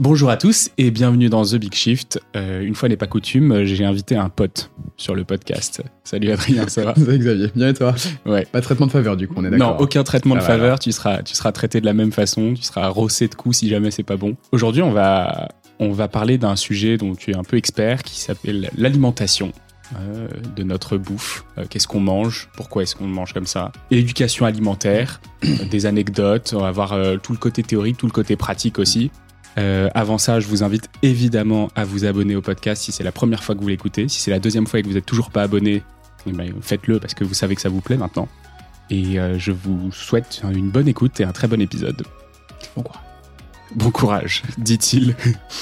Bonjour à tous et bienvenue dans The Big Shift. Euh, une fois n'est pas coutume, j'ai invité un pote sur le podcast. Salut Adrien, ça va Salut Xavier, bien et toi Ouais. Pas de traitement de faveur du coup, on est d'accord Non, aucun traitement Ça de va, faveur, tu seras, tu seras traité de la même façon, tu seras rossé de coups si jamais c'est pas bon. Aujourd'hui, on va, on va parler d'un sujet dont tu es un peu expert qui s'appelle l'alimentation. Euh, de notre bouffe, Euh, qu'est-ce qu'on mange, pourquoi est-ce qu'on mange comme ça, l'éducation alimentaire, des anecdotes, on va voir euh, tout le côté théorique, tout le côté pratique aussi. Avant ça, je vous invite évidemment à vous abonner au podcast si c'est la première fois que vous l'écoutez. Si c'est la deuxième fois et que vous n'êtes toujours pas abonné, eh ben, faites-le parce que vous savez que ça vous plaît maintenant. Et je vous souhaite une bonne écoute et un très bon épisode. Bon courage. Bon courage, dit-il.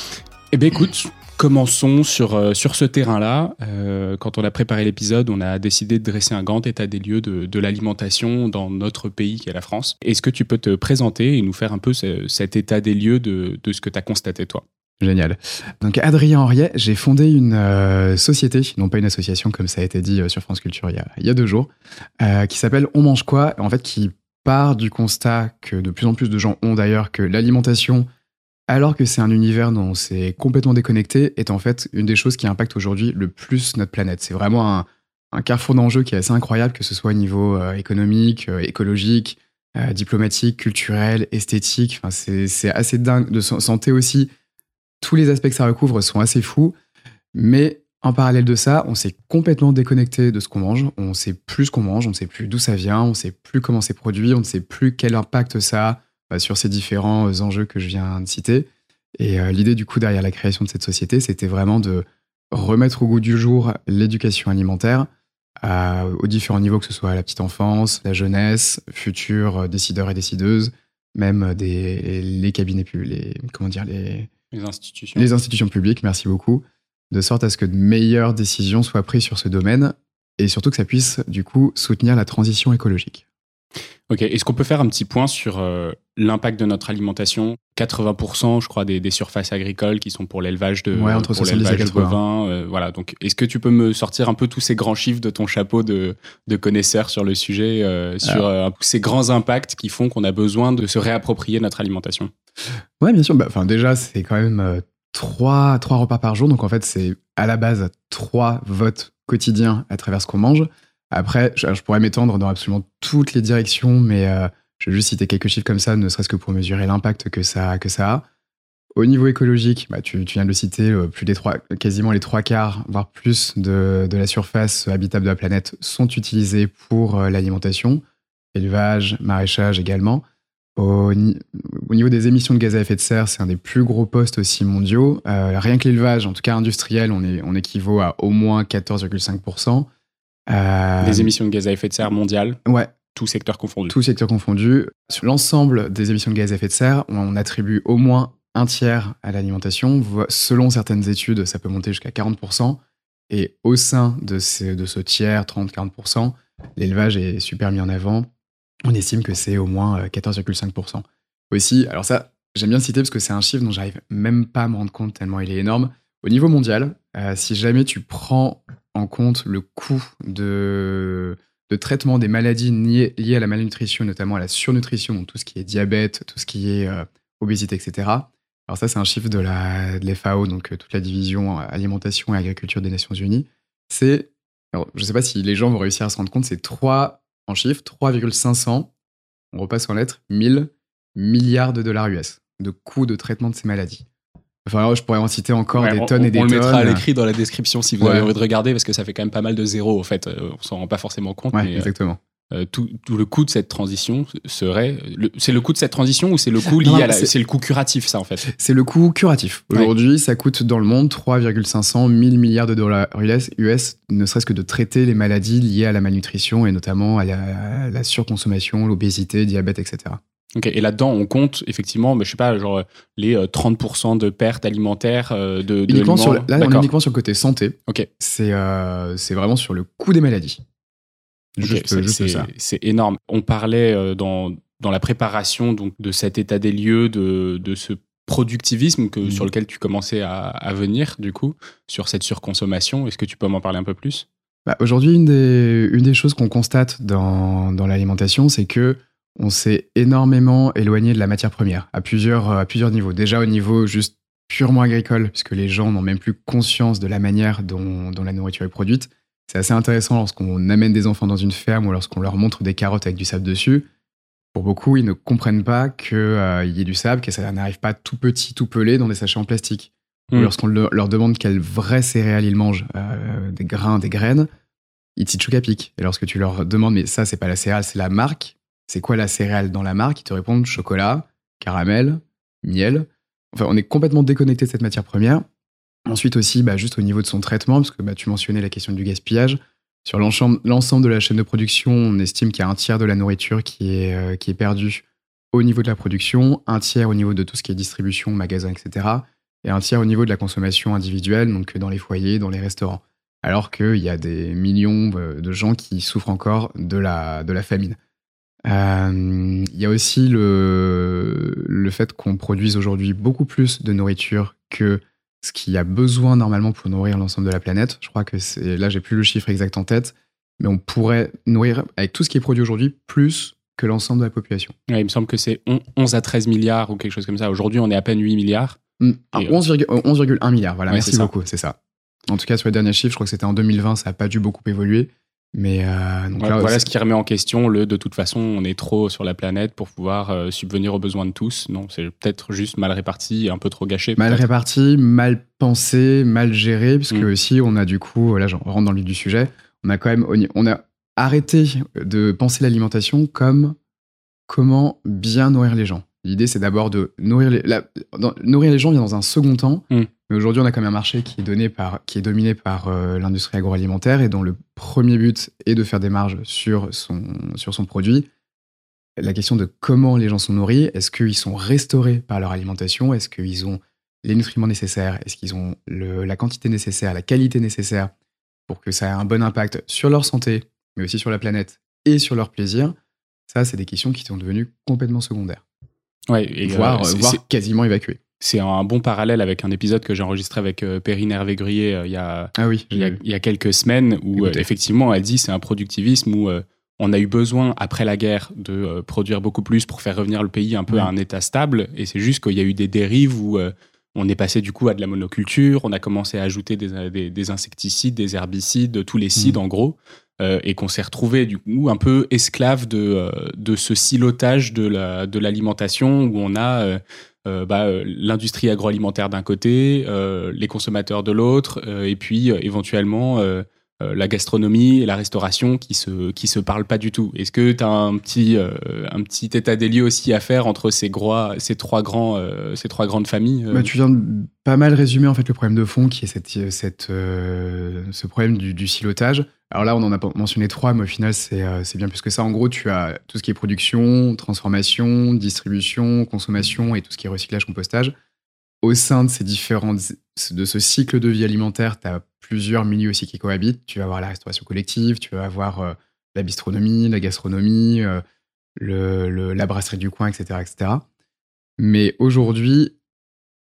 eh bien écoute, commençons sur, euh, sur ce terrain-là. Euh, quand on a préparé l'épisode, on a décidé de dresser un grand état des lieux de, de l'alimentation dans notre pays qui est la France. Est-ce que tu peux te présenter et nous faire un peu ce- cet état des lieux de, de ce que tu as constaté toi? Génial. Donc Adrien Henriet, j'ai fondé une euh, société, non pas une association comme ça a été dit sur France Culture il y a, il y a deux jours, qui s'appelle On mange quoi En fait, qui part du constat que de plus en plus de gens ont d'ailleurs que l'alimentation, alors que c'est un univers dont c'est complètement déconnecté, est en fait une des choses qui impacte aujourd'hui le plus notre planète. C'est vraiment un, carrefour d'enjeux qui est assez incroyable, que ce soit au niveau euh, économique, euh, écologique, euh, diplomatique, culturel, esthétique. Enfin, c'est assez dingue de sa- santé aussi tous les aspects que ça recouvre sont assez fous, mais en parallèle de ça, on s'est complètement déconnecté de ce qu'on mange. On sait plus ce qu'on mange, on ne sait plus d'où ça vient, on ne sait plus comment c'est produit, on ne sait plus quel impact ça a sur ces différents euh, enjeux que je viens de citer. Et euh, l'idée du coup derrière la création de cette société, c'était vraiment de remettre au goût du jour l'éducation alimentaire à- aux différents niveaux, que ce soit la petite enfance, la jeunesse, futurs euh, décideurs et décideuses, même euh, des, les cabinets publics, les, comment dire, les, Les institutions. les institutions publiques, merci beaucoup, de sorte à ce que de meilleures décisions soient prises sur ce domaine et surtout que ça puisse du coup soutenir la transition écologique. Ok, est-ce qu'on peut faire un petit point sur euh, l'impact de notre alimentation? 80%, je crois, des, des surfaces agricoles qui sont pour l'élevage de, Ouais, entre pour 70 et l'élevage 80. bovin, euh, voilà, donc est-ce que tu peux me sortir un peu tous ces grands chiffres de ton chapeau de, de connaisseur sur le sujet, euh, sur euh, ces grands impacts qui font qu'on a besoin de se réapproprier notre alimentation? Ouais, bien sûr. Bah, Enfin, déjà, c'est quand même trois, trois repas par jour. Donc, en fait, c'est à la base trois votes quotidiens à travers ce qu'on mange. Après, je, pourrais m'étendre dans absolument toutes les directions, mais euh, je vais juste citer quelques chiffres comme ça, ne serait-ce que pour mesurer l'impact que ça, que ça a. Au niveau écologique, bah, tu, viens de le citer, plus des trois, quasiment les trois quarts, voire plus de, de la surface habitable de la planète sont utilisés pour euh, l'alimentation, élevage, maraîchage également. Au, ni- au niveau des émissions de gaz à effet de serre, c'est un des plus gros postes aussi mondiaux. Euh, rien que l'élevage, en tout cas industriel, on équivaut à au moins 14,5%. Euh, Des émissions de gaz à effet de serre mondiales, Ouais, tout secteur confondu. tout secteur confondu. Sur l'ensemble des émissions de gaz à effet de serre, on, attribue au moins un tiers à l'alimentation. Selon certaines études, ça peut monter jusqu'à 40%. Et au sein de, ces- de ce tiers, 30-40%, l'élevage est super mis en avant. On estime que c'est au moins euh, 14,5%. Aussi, alors ça, j'aime bien le citer parce que c'est un chiffre dont j'arrive même pas à me rendre compte tellement il est énorme. Au niveau mondial, euh, si jamais tu prends en compte le coût de, traitement des maladies liées, à la malnutrition, notamment à la surnutrition, donc tout ce qui est diabète, tout ce qui est euh, obésité, etc. Alors ça, c'est un chiffre de la donc euh, toute la division euh, alimentation et agriculture des Nations Unies. C'est, je ne sais pas si les gens vont réussir à se rendre compte, c'est 3 en chiffres, 3,500, on repasse en lettres, 1000 milliards de dollars US de coûts de traitement de ces maladies. Enfin, alors, je pourrais en citer encore Ouais, des on- tonnes on, et des on tonnes. le mettra à l'écrit dans la description si vous Ouais. avez envie de regarder parce que ça fait quand même pas mal de zéros en fait. Euh, On s'en rend pas forcément compte. Ouais, mais, euh, exactement. euh, tout, tout le coût de cette transition serait. C'est le coût de cette transition ou c'est le coût lié Non, non, à la. c'est- le coût curatif, ça en fait? C'est le coût curatif. Aujourd'hui, ça coûte dans le monde 3,500 1000 milliards de dollars US, US, ne serait-ce que de traiter les maladies liées à la malnutrition et notamment à la, à la surconsommation, l'obésité, diabète, etc. Ok, Et là-dedans, on compte effectivement, mais je sais pas, genre les euh, 30% de pertes alimentaires euh, de. de Uniquement sur, là, on est uniquement sur le côté santé. Ok. C'est euh, c'est vraiment sur le coût des maladies. Ok, Juste, c'est- énorme. On parlait euh, dans, dans la préparation donc, de cet état des lieux, de, de ce productivisme que, Mhm. sur lequel tu commençais à, à venir, du coup, sur cette surconsommation. Est-ce que tu peux m'en parler un peu plus? Bah, Aujourd'hui, une des, une des choses qu'on constate dans, dans l'alimentation, c'est que on s'est énormément éloigné de la matière première à plusieurs, à plusieurs niveaux. Déjà au niveau juste purement agricole, puisque les gens n'ont même plus conscience de la manière dont, la nourriture est produite. C'est assez intéressant lorsqu'on amène des enfants dans une ferme ou lorsqu'on leur montre des carottes avec du sable dessus. Pour beaucoup, ils ne comprennent pas qu'il euh, y ait du sable, que ça n'arrive pas tout petit, tout pelé dans des sachets en plastique. Ou hmm. lorsqu'on leur demande quelles vraies céréales ils mangent, euh, des grains, des graines, ils à pic. Et lorsque tu leur demandes, mais ça, c'est pas la céréale, c'est la marque, c'est quoi la céréale dans la marque? Ils te répondent chocolat, caramel, miel. Enfin, on est complètement déconnecté de cette matière première. Ensuite aussi, bah, juste au niveau de son traitement, parce que bah, tu mentionnais la question du gaspillage. Sur l'ensemble de la chaîne de production, on estime qu'il y a un tiers de la nourriture qui est, euh, qui est perdue au niveau de la production, un tiers au niveau de tout ce qui est distribution, magasin, etc. Et un tiers au niveau de la consommation individuelle, donc dans les foyers, dans les restaurants. Alors qu'il y a des millions euh, de gens qui souffrent encore de la famine. Euh, il y a aussi le, le fait qu'on produise aujourd'hui beaucoup plus de nourriture que ce qu'il y a besoin normalement pour nourrir l'ensemble de la planète. Je crois que c'est là, j'ai plus le chiffre exact en tête, mais on pourrait nourrir avec tout ce qui est produit aujourd'hui plus que l'ensemble de la population. il me semble que c'est 11 à 13 milliards ou quelque chose comme ça. Aujourd'hui, on est à peine 8 milliards. 11,1 euh, euh, milliards, voilà, merci beaucoup, c'est ça. En tout cas, sur les derniers chiffres, je crois que c'était en 2020, ça n'a pas dû beaucoup évoluer. Mais euh, voilà ce qui remet en question le de toute façon, on est trop sur la planète pour pouvoir euh, subvenir aux besoins de tous. Non, c'est peut-être juste mal réparti, un peu trop gâché. Mal réparti, mal pensé, mal géré, puisque mm. aussi on a du coup, là, on rentre dans le vif du sujet, on a quand même, on a arrêté de penser l'alimentation comme comment bien nourrir les gens. L'idée, c'est d'abord de nourrir les, nourrir les gens vient dans un second temps. Mm. Mais aujourd'hui, on a quand même un marché qui est, donné par, qui est dominé par euh, l'industrie agroalimentaire et dont le premier but est de faire des marges sur son, sur son produit. La question de comment les gens sont nourris, est-ce qu'ils sont restaurés par leur alimentation Est-ce qu'ils ont les nutriments nécessaires Est-ce qu'ils ont la quantité nécessaire, la qualité nécessaire pour que ça ait un bon impact sur leur santé, mais aussi sur la planète et sur leur plaisir? Ça, c'est des questions qui sont devenues complètement secondaires. Ouais, et voire, euh, voire quasiment évacuées c'est un bon parallèle avec un épisode que j'ai enregistré avec euh, Perrine Hervé-Gruyer euh, il, y a, ah oui, il, y a, quelques semaines où euh, effectivement elle dit c'est un productivisme où on a eu besoin après la guerre de produire beaucoup plus pour faire revenir le pays un peu à un état stable. Et c'est juste qu'il y a eu des dérives où on est passé du coup à de la monoculture, on a commencé à ajouter des, des, insecticides, des herbicides, tous les cides mm. en gros, et qu'on s'est retrouvé du coup un peu esclave de, de ce silotage de l'alimentation où on a euh, bah, euh, l'industrie agroalimentaire d'un côté, euh, les consommateurs de l'autre, et puis éventuellement la gastronomie et la restauration qui se qui se parlent pas du tout. Est-ce que tu as un petit un petit état des lieux aussi à faire entre ces ces trois grands ces trois grandes familles bah, Tu viens de pas mal résumer en fait le problème de fond qui est cette, cette ce problème du, silotage. Alors là, on en a mentionné trois, mais au final, euh, c'est bien plus que ça. En gros, tu as tout ce qui est production, transformation, distribution, consommation et tout ce qui est recyclage, compostage. Au sein de ces différents, de ce cycle de vie alimentaire, tu as plusieurs milieux aussi qui cohabitent. Tu vas avoir la restauration collective, tu vas avoir euh, la bistronomie, la gastronomie, euh, le, la brasserie du coin, etc. etc. Mais aujourd'hui,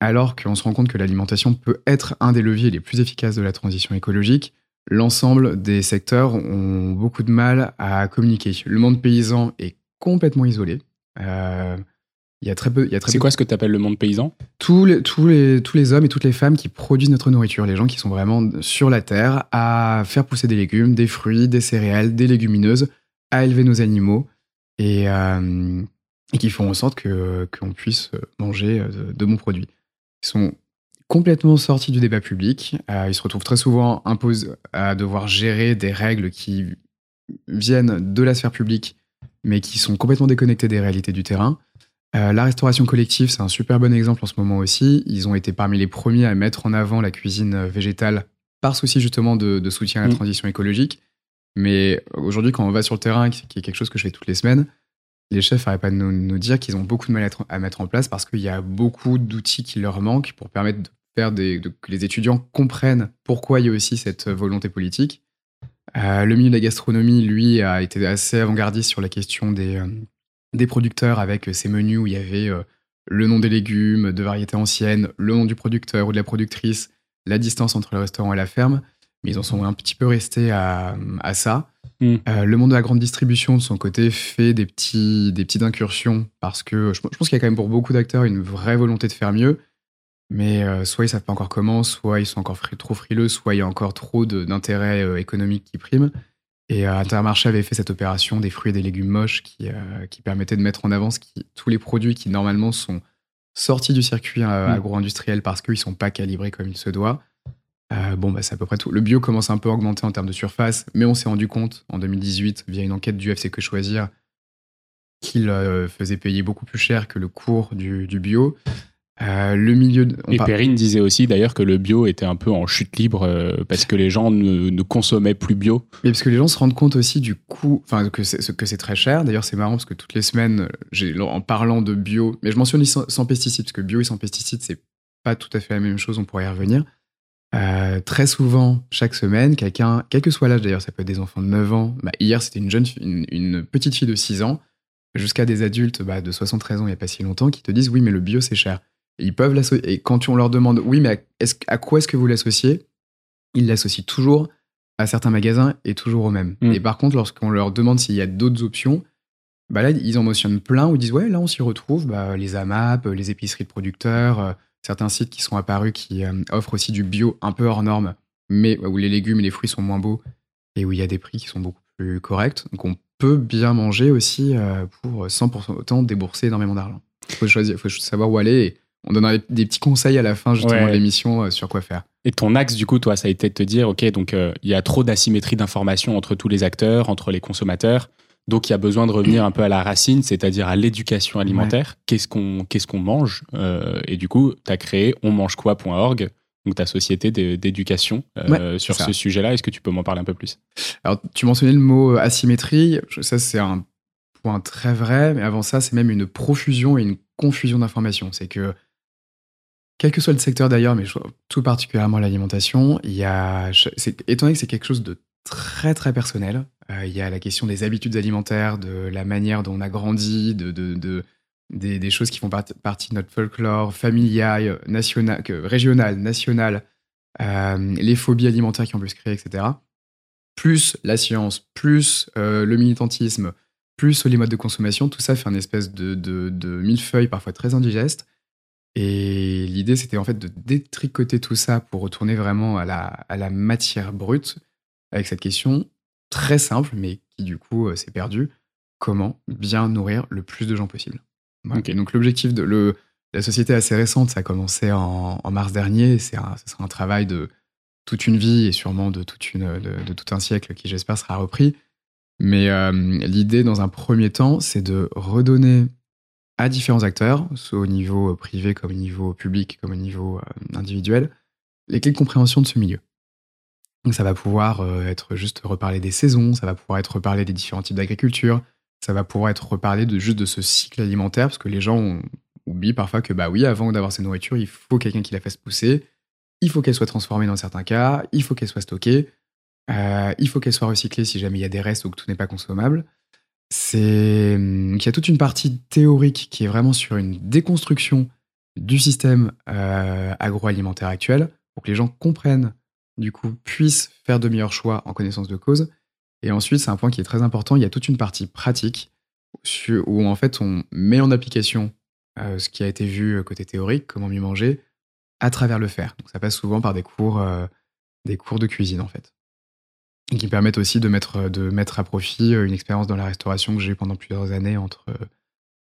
alors qu'on se rend compte que l'alimentation peut être un des leviers les plus efficaces de la transition écologique, l'ensemble des secteurs ont beaucoup de mal à communiquer. Le monde paysan est complètement isolé. Euh, il y a très peu. C'est quoi ce que tu appelles le monde paysan? Tous les, tous, les, tous les hommes et toutes les femmes qui produisent notre nourriture, les gens qui sont vraiment sur la terre à faire pousser des légumes, des fruits, des céréales, des légumineuses, à élever nos animaux et, euh, et qui font en sorte qu'on puisse manger de, de bons produits. Ils sont complètement sorti du débat public. Euh, il se retrouve très souvent impose à devoir gérer des règles qui viennent de la sphère publique, mais qui sont complètement déconnectées des réalités du terrain. Euh, la restauration collective, c'est un super bon exemple en ce moment aussi. Ils ont été parmi les premiers à mettre en avant la cuisine végétale par souci justement de, soutien à la mm. transition écologique. Mais aujourd'hui, quand on va sur le terrain, qui est quelque chose que je fais toutes les semaines, les chefs n'arrêtent pas de nous, dire qu'ils ont beaucoup de mal à mettre en place parce qu'il y a beaucoup d'outils qui leur manquent pour permettre de faire des, que les étudiants comprennent pourquoi il y a aussi cette volonté politique. Euh, le milieu de la gastronomie, lui, a été assez avant-gardiste sur la question des, euh, des producteurs avec ces menus où il y avait euh, le nom des légumes, de variétés anciennes, le nom du producteur ou de la productrice, la distance entre le restaurant et la ferme. Mais ils en sont un petit peu restés à, à ça. Mm. Euh, le monde de la grande distribution, de son côté, fait des, petits, des petites incursions parce que je, je pense qu'il y a quand même pour beaucoup d'acteurs une vraie volonté de faire mieux. Mais euh, soit ils savent pas encore comment, soit ils sont encore fri- trop frileux, soit il y a encore trop de- d'intérêts euh, économiques qui priment. Et euh, Intermarché avait fait cette opération des fruits et des légumes moches qui, euh, qui permettait de mettre en avant tous les produits qui normalement sont sortis du circuit euh, Mm. agro-industriel parce qu'ils sont pas calibrés comme il se doit. Euh, bon, bah, c'est à peu près tout. Le bio commence un peu à augmenter en termes de surface, mais on s'est rendu compte en 2018, via une enquête du FC Que Choisir, qu'il faisait payer beaucoup plus cher que le cours du, du bio. Euh, le milieu. de- on Et par- Perrine disait aussi d'ailleurs que le bio était un peu en chute libre euh, parce que les gens ne, ne consommaient plus bio. Mais parce que les gens se rendent compte aussi du coût, enfin que c'est très cher. D'ailleurs, c'est marrant parce que toutes les semaines, en parlant de bio, mais je mentionne sans, sans pesticides parce que bio et sans pesticides, c'est pas tout à fait la même chose. On pourrait y revenir. Euh, très souvent, chaque semaine, quelqu'un, quel que soit l'âge d'ailleurs, ça peut être des enfants de 9 ans. Bah, hier, c'était une jeune, une petite fille de 6 ans, jusqu'à des adultes bah, de 73 ans il n'y a pas si longtemps qui te disent oui, mais le bio c'est cher. Ils peuvent l'associer. Et quand on leur demande oui, mais à, est-ce- à quoi est-ce que vous l'associez? Ils l'associent toujours à certains magasins et toujours au même. Mm. Et par contre, lorsqu'on leur demande s'il y a d'autres options, bah là, ils en mentionnent plein où ils disent ouais, là on s'y retrouve, bah, les AMAP, les épiceries de producteurs, euh, certains sites qui sont apparus qui euh, offrent aussi du bio un peu hors norme, mais où les légumes et les fruits sont moins beaux et où il y a des prix qui sont beaucoup plus corrects. Donc on peut bien manger aussi euh, pour 100% autant débourser énormément d'argent. Il faut choisir, faut savoir où aller. Et on donnera des- petits conseils à la fin justement Ouais. de l'émission euh, sur quoi faire. Et ton axe, du coup, toi, ça a été de te dire, OK, donc euh, il y a trop d'asymétrie d'informations entre tous les acteurs, entre les consommateurs. Donc, il y a besoin de revenir un peu à la racine, c'est-à-dire à l'éducation alimentaire. Qu'est-ce qu'on qu'est-ce qu'on mange Euh, Et du coup, tu as créé onmangequoi.org, donc ta société d'é- d'éducation euh, Ouais, sur ce sujet-là. Est-ce que tu peux m'en parler un peu plus? Alors, tu mentionnais le mot asymétrie. Je- Ça, c'est un point très vrai. Mais avant ça, c'est même une profusion et une confusion d'informations. C'est que, quel que soit le secteur d'ailleurs, mais tout particulièrement l'alimentation, il y a, étant donné que c'est quelque chose de très très personnel, euh, il y a la question des habitudes alimentaires, de la manière dont on a grandi, de, de, de- des, des choses qui font part- partie de notre folklore familial, national, régional, national, euh, les phobies alimentaires qui ont pu se créer, etc plus la science, plus euh, le militantisme, plus les modes de consommation, tout ça fait un espèce de, de, de millefeuille parfois très indigeste. Et l'idée, c'était en fait de détricoter tout ça pour retourner vraiment à la, à la matière brute avec cette question très simple, mais qui du coup euh, s'est perdue. Comment bien nourrir le plus de gens possible? Voilà. Donc l'objectif de le, la société est assez récente, ça a commencé en, en mars dernier. C'est ce sera un travail de toute une vie et sûrement de, toute une, de, de tout un siècle qui, j'espère, sera repris. Mais euh, l'idée, dans un premier temps, c'est de redonner à différents acteurs, soit au niveau privé comme au niveau public, comme au niveau euh, individuel, les clés de compréhension de ce milieu. Donc ça va pouvoir euh, être juste reparler des saisons, ça va pouvoir être reparler des différents types d'agriculture, ça va pouvoir être reparler de juste de ce cycle alimentaire, parce que les gens oublient parfois que bah oui, avant d'avoir cette nourriture, il faut quelqu'un qui la fasse pousser, il faut qu'elle soit transformée dans certains cas, il faut qu'elle soit stockée, euh, il faut qu'elle soit recyclée si jamais il y a des restes ou que tout n'est pas consommable. C'est hum, qu'il y a toute une partie théorique qui est vraiment sur une déconstruction du système euh, agroalimentaire actuel pour que les gens comprennent, du coup, puissent faire de meilleurs choix en connaissance de cause. Et ensuite, c'est un point qui est très important, il y a toute une partie pratique où en fait on met en application euh, ce qui a été vu euh, côté théorique, comment mieux manger, à travers le faire. Donc ça passe souvent par des cours, des cours de cuisine en fait. Et qui permettent aussi de mettre, de mettre à profit euh, une expérience dans la restauration que j'ai eu pendant plusieurs années entre, euh,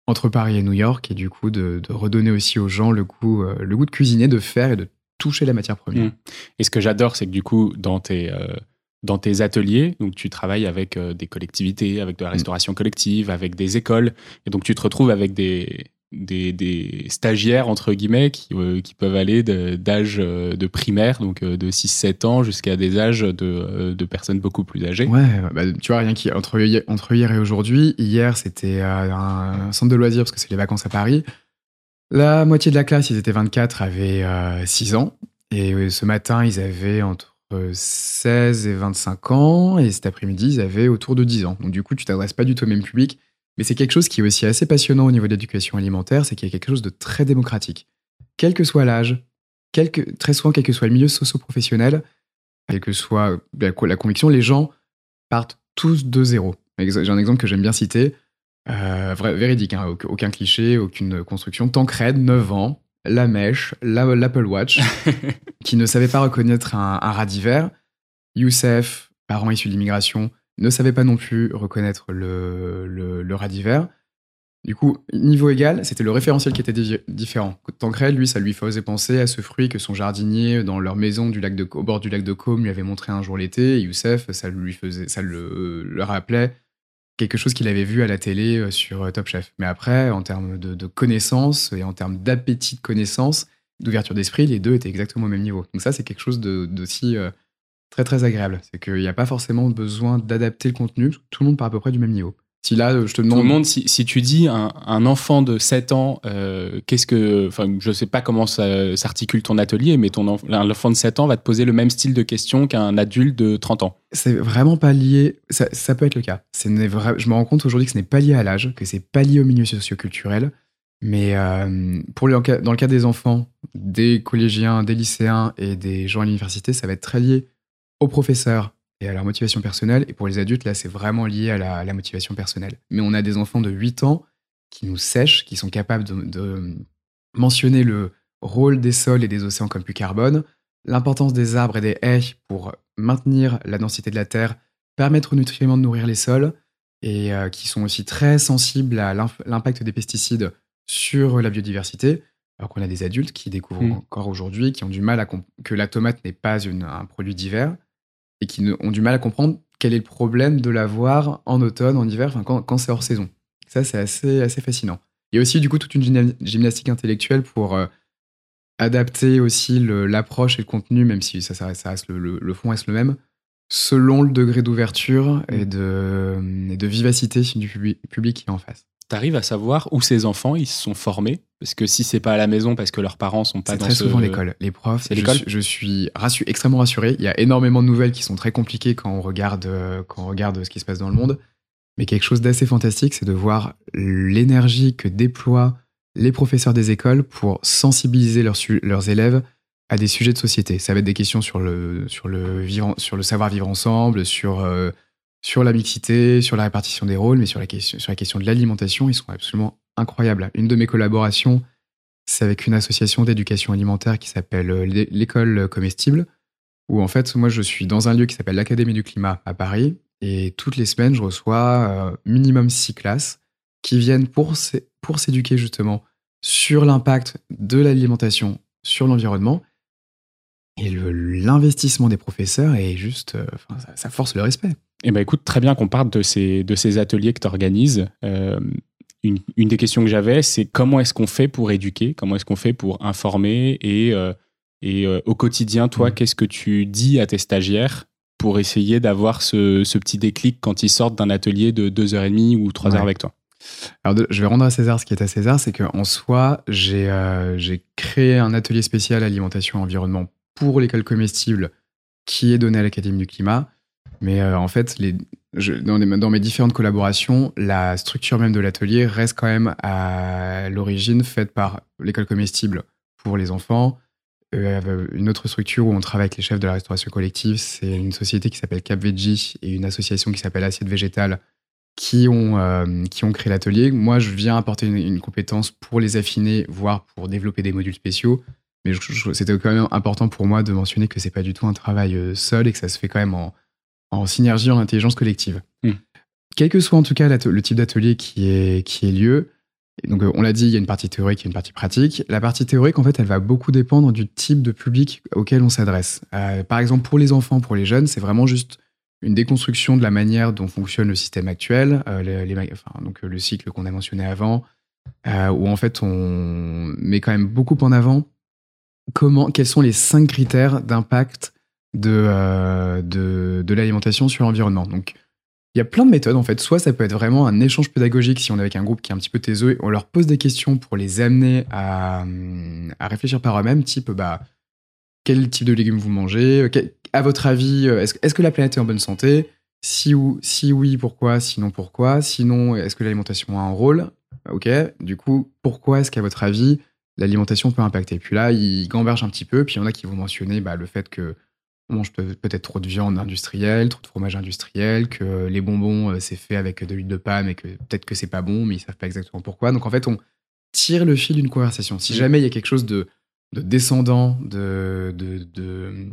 entre Paris et New York, et du coup de, de redonner aussi aux gens le goût, euh, le goût de cuisiner, de faire et de toucher la matière première. Mm. Et ce que j'adore, c'est que du coup, dans tes, euh, dans tes ateliers, donc tu travailles avec euh, des collectivités, avec de la restauration collective, avec des écoles, et donc tu te retrouves avec des, des, stagiaires, entre guillemets, qui, euh, peuvent aller d'âge euh, de primaire, donc euh, de 6-7 ans, jusqu'à des âges de, personnes beaucoup plus âgées. Ouais, bah, tu vois, rien qui entre, entre hier et aujourd'hui, hier c'était un, centre de loisirs parce que c'est les vacances à Paris. La moitié de la classe, ils étaient 24, avaient euh, 6 ans. Et ce matin, ils avaient entre 16 et 25 ans. Et cet après-midi, ils avaient autour de 10 ans. Donc du coup, tu t'adresses pas du tout au même public. Mais c'est quelque chose qui est aussi assez passionnant au niveau de l'éducation alimentaire, c'est qu'il y a quelque chose de très démocratique. Quel que soit l'âge, très souvent, quel que soit le milieu socio-professionnel, quelle que soit la, la conviction, les gens partent tous de zéro. J'ai un exemple que j'aime bien citer, euh, vrai, véridique, hein, aucun cliché, aucune construction. Tancred, 9 ans, la mèche, l'Apple Watch, qui ne savait pas reconnaître un, un rat d'hiver. Youssef, parent issu de l'immigration, ne savait pas non plus reconnaître le, le, rat d'hiver. Du coup, niveau égal, c'était le référentiel qui était différent. Tancred, lui, ça lui faisait penser à ce fruit que son jardinier, dans leur maison du lac de, au bord du lac de Côme, lui avait montré un jour l'été. Youssef, ça, lui faisait, ça le, le rappelait quelque chose qu'il avait vu à la télé euh, sur euh, Top Chef. Mais après, en termes de, connaissances et en termes d'appétit de connaissances, d'ouverture d'esprit, les deux étaient exactement au même niveau. Donc ça, c'est quelque chose d'aussi euh, très très agréable. C'est qu'il n'y a pas forcément besoin d'adapter le contenu, tout le monde part à peu près du même niveau. Si là, je te demande. Tout le monde, si, si tu dis un, un, enfant de 7 ans, euh, qu'est-ce que. Enfin, je sais pas comment s'articule ton atelier, mais ton l'enfant de 7 ans va te poser le même style de questions qu'un adulte de 30 ans. C'est vraiment pas lié. Ça, ça peut être le cas. Je me rends compte aujourd'hui que ce n'est pas lié à l'âge, que c'est pas lié au milieu socioculturel. Mais euh, pour le, dans le cas des enfants, des collégiens, des lycéens et des gens à l'université, ça va être très lié aux professeurs, et à leur motivation personnelle. Et pour les adultes, là, c'est vraiment lié à la, motivation personnelle. Mais on a des enfants de 8 ans qui nous sèchent, qui sont capables de, mentionner le rôle des sols et des océans comme plus carbone, l'importance des arbres et des haies pour maintenir la densité de la terre, permettre aux nutriments de nourrir les sols, et euh, qui sont aussi très sensibles à l'impact des pesticides sur la biodiversité, alors qu'on a des adultes qui découvrent mmh. encore aujourd'hui, qui ont du mal à que la tomate n'est pas un produit divers, et qui ont du mal à comprendre quel est le problème de l'avoir en automne, en hiver, enfin, quand, c'est hors saison. Ça, c'est assez, assez fascinant. Il y a aussi du coup toute une gymnastique intellectuelle pour euh, adapter aussi l'approche et le contenu, même si ça, ça, reste le, fond reste le même, selon le degré d'ouverture et de, et de vivacité du public qui est en face tu à savoir où ces enfants ils se sont formés? Parce que si c'est pas à la maison, parce que leurs parents sont pas dans très souvent l'école. Les profs, c'est l'école? Je, suis extrêmement rassuré. Il y a énormément de nouvelles qui sont très compliquées quand on regarde, euh, quand on regarde ce qui se passe dans le monde. Mais quelque chose d'assez fantastique, c'est de voir l'énergie que déploient les professeurs des écoles pour sensibiliser leurs, leurs élèves à des sujets de société. Ça va être des questions sur le, sur le, vivre, sur le savoir vivre ensemble, sur euh, sur la mixité, sur la répartition des rôles, mais sur la question, de l'alimentation, ils sont absolument incroyables. Une de mes collaborations, c'est avec une association d'éducation alimentaire qui s'appelle euh, l'école comestible, où en fait, moi, je suis dans un lieu qui s'appelle l'Académie du climat à Paris, et toutes les semaines, je reçois euh, minimum six classes qui viennent pour s'éduquer justement sur l'impact de l'alimentation sur l'environnement. Et l'investissement des professeurs est juste, euh, ça force le respect. Eh ben écoute, très bien qu'on parle de ces, de ces ateliers que tu organises. Euh, une, une, des questions que j'avais, c'est comment est-ce qu'on fait pour éduquer? Comment est-ce qu'on fait pour informer? Et, euh, et euh, au quotidien, toi, mmh. qu'est-ce que tu dis à tes stagiaires pour essayer d'avoir ce, ce, petit déclic quand ils sortent d'un atelier de 2h30 ou 3 heures avec toi? Alors, je vais rendre à César ce qui est à César, c'est qu'en soi, j'ai j'ai créé un atelier spécial alimentation environnement pour l'école comestible qui est donné à l'Académie du climat. Mais euh, en fait, les, dans, dans, mes différentes collaborations, la structure même de l'atelier reste quand même à l'origine faite par l'école comestible pour les enfants. Euh, une autre structure où on travaille avec les chefs de la restauration collective, c'est une société qui s'appelle Cap Veggie et une association qui s'appelle Assiette Végétale qui ont, euh, qui ont créé l'atelier. Moi, je viens apporter une, compétence pour les affiner, voire pour développer des modules spéciaux. Mais c'était quand même important pour moi de mentionner que c'est pas du tout un travail seul et que ça se fait quand même en, en synergie, en intelligence collective. Hmm. Quel que soit en tout cas le type d'atelier qui est, qui est lieu, donc euh, on l'a dit, il y a une partie théorique et une partie pratique. La partie théorique, en fait, elle va beaucoup dépendre du type de public auquel on s'adresse. Euh, par exemple, pour les enfants, pour les jeunes, c'est vraiment juste une déconstruction de la manière dont fonctionne le système actuel, euh, les, enfin, donc le cycle qu'on a mentionné avant, où en fait on met quand même beaucoup en avant comment, quels sont les cinq critères d'impact euh, de, de, l'alimentation sur l'environnement. Donc, il y a plein de méthodes en fait. Soit ça peut être vraiment un échange pédagogique si on est avec un groupe qui est un petit peu taiseux, on leur pose des questions pour les amener à, à réfléchir par eux-mêmes, type bah, quel type de légumes vous mangez, à votre avis, euh, est-ce, est que la planète est en bonne santé si, si oui, pourquoi Sinon, pourquoi Sinon, est-ce que l'alimentation a un rôle? Ok, du coup, pourquoi est-ce qu'à votre avis, l'alimentation peut impacter Puis là, ils gambergent un petit peu, puis il y en a qui vont mentionner bah, le fait que on mange peut-être trop de viande industrielle, trop de fromage industriel, que les bonbons, c'est fait avec de l'huile de palme et que peut-être que c'est pas bon, mais ils savent pas exactement pourquoi. Donc en fait, on tire le fil d'une conversation. Si mmh. jamais il y a quelque chose de, descendant, de, de,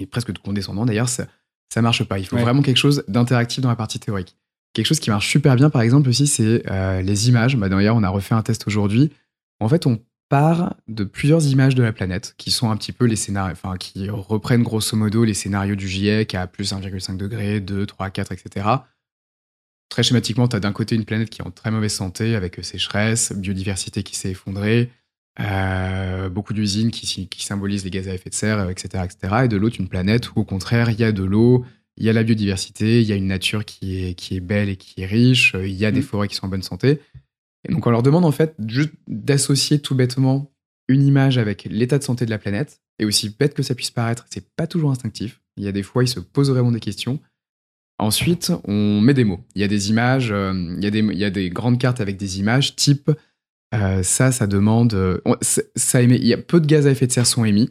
et presque de condescendant d'ailleurs, ça, ça marche pas. Il faut vraiment quelque chose d'interactif dans la partie théorique. Quelque chose qui marche super bien, par exemple, aussi, c'est euh, les images. Bah, D'ailleurs, on a refait un test aujourd'hui. En fait, on part de plusieurs images de la planète qui sont un petit peu les scénarios, enfin, qui reprennent grosso modo les scénarios du GIEC à plus 1,5 degré, 2, 3, 4, etc. Très schématiquement, tu as d'un côté une planète qui est en très mauvaise santé avec sécheresse, biodiversité qui s'est effondrée, euh, beaucoup d'usines qui, qui, symbolisent les gaz à effet de serre, etc. etc. et de l'autre, une planète où au contraire, il y a de l'eau, il y a la biodiversité, il y a une nature qui est, qui est belle et qui est riche, il y a des mmh. forêts qui sont en bonne santé. Et donc on leur demande en fait juste d'associer tout bêtement une image avec l'état de santé de la planète, et aussi bête que ça puisse paraître, c'est pas toujours instinctif. Il y a des fois, ils se posent vraiment des questions. Ensuite, on met des mots. Il y a des images, euh, il, y a des, grandes cartes avec des images type euh, ça, ça demande. Euh, ça il y a peu de gaz à effet de serre sont émis.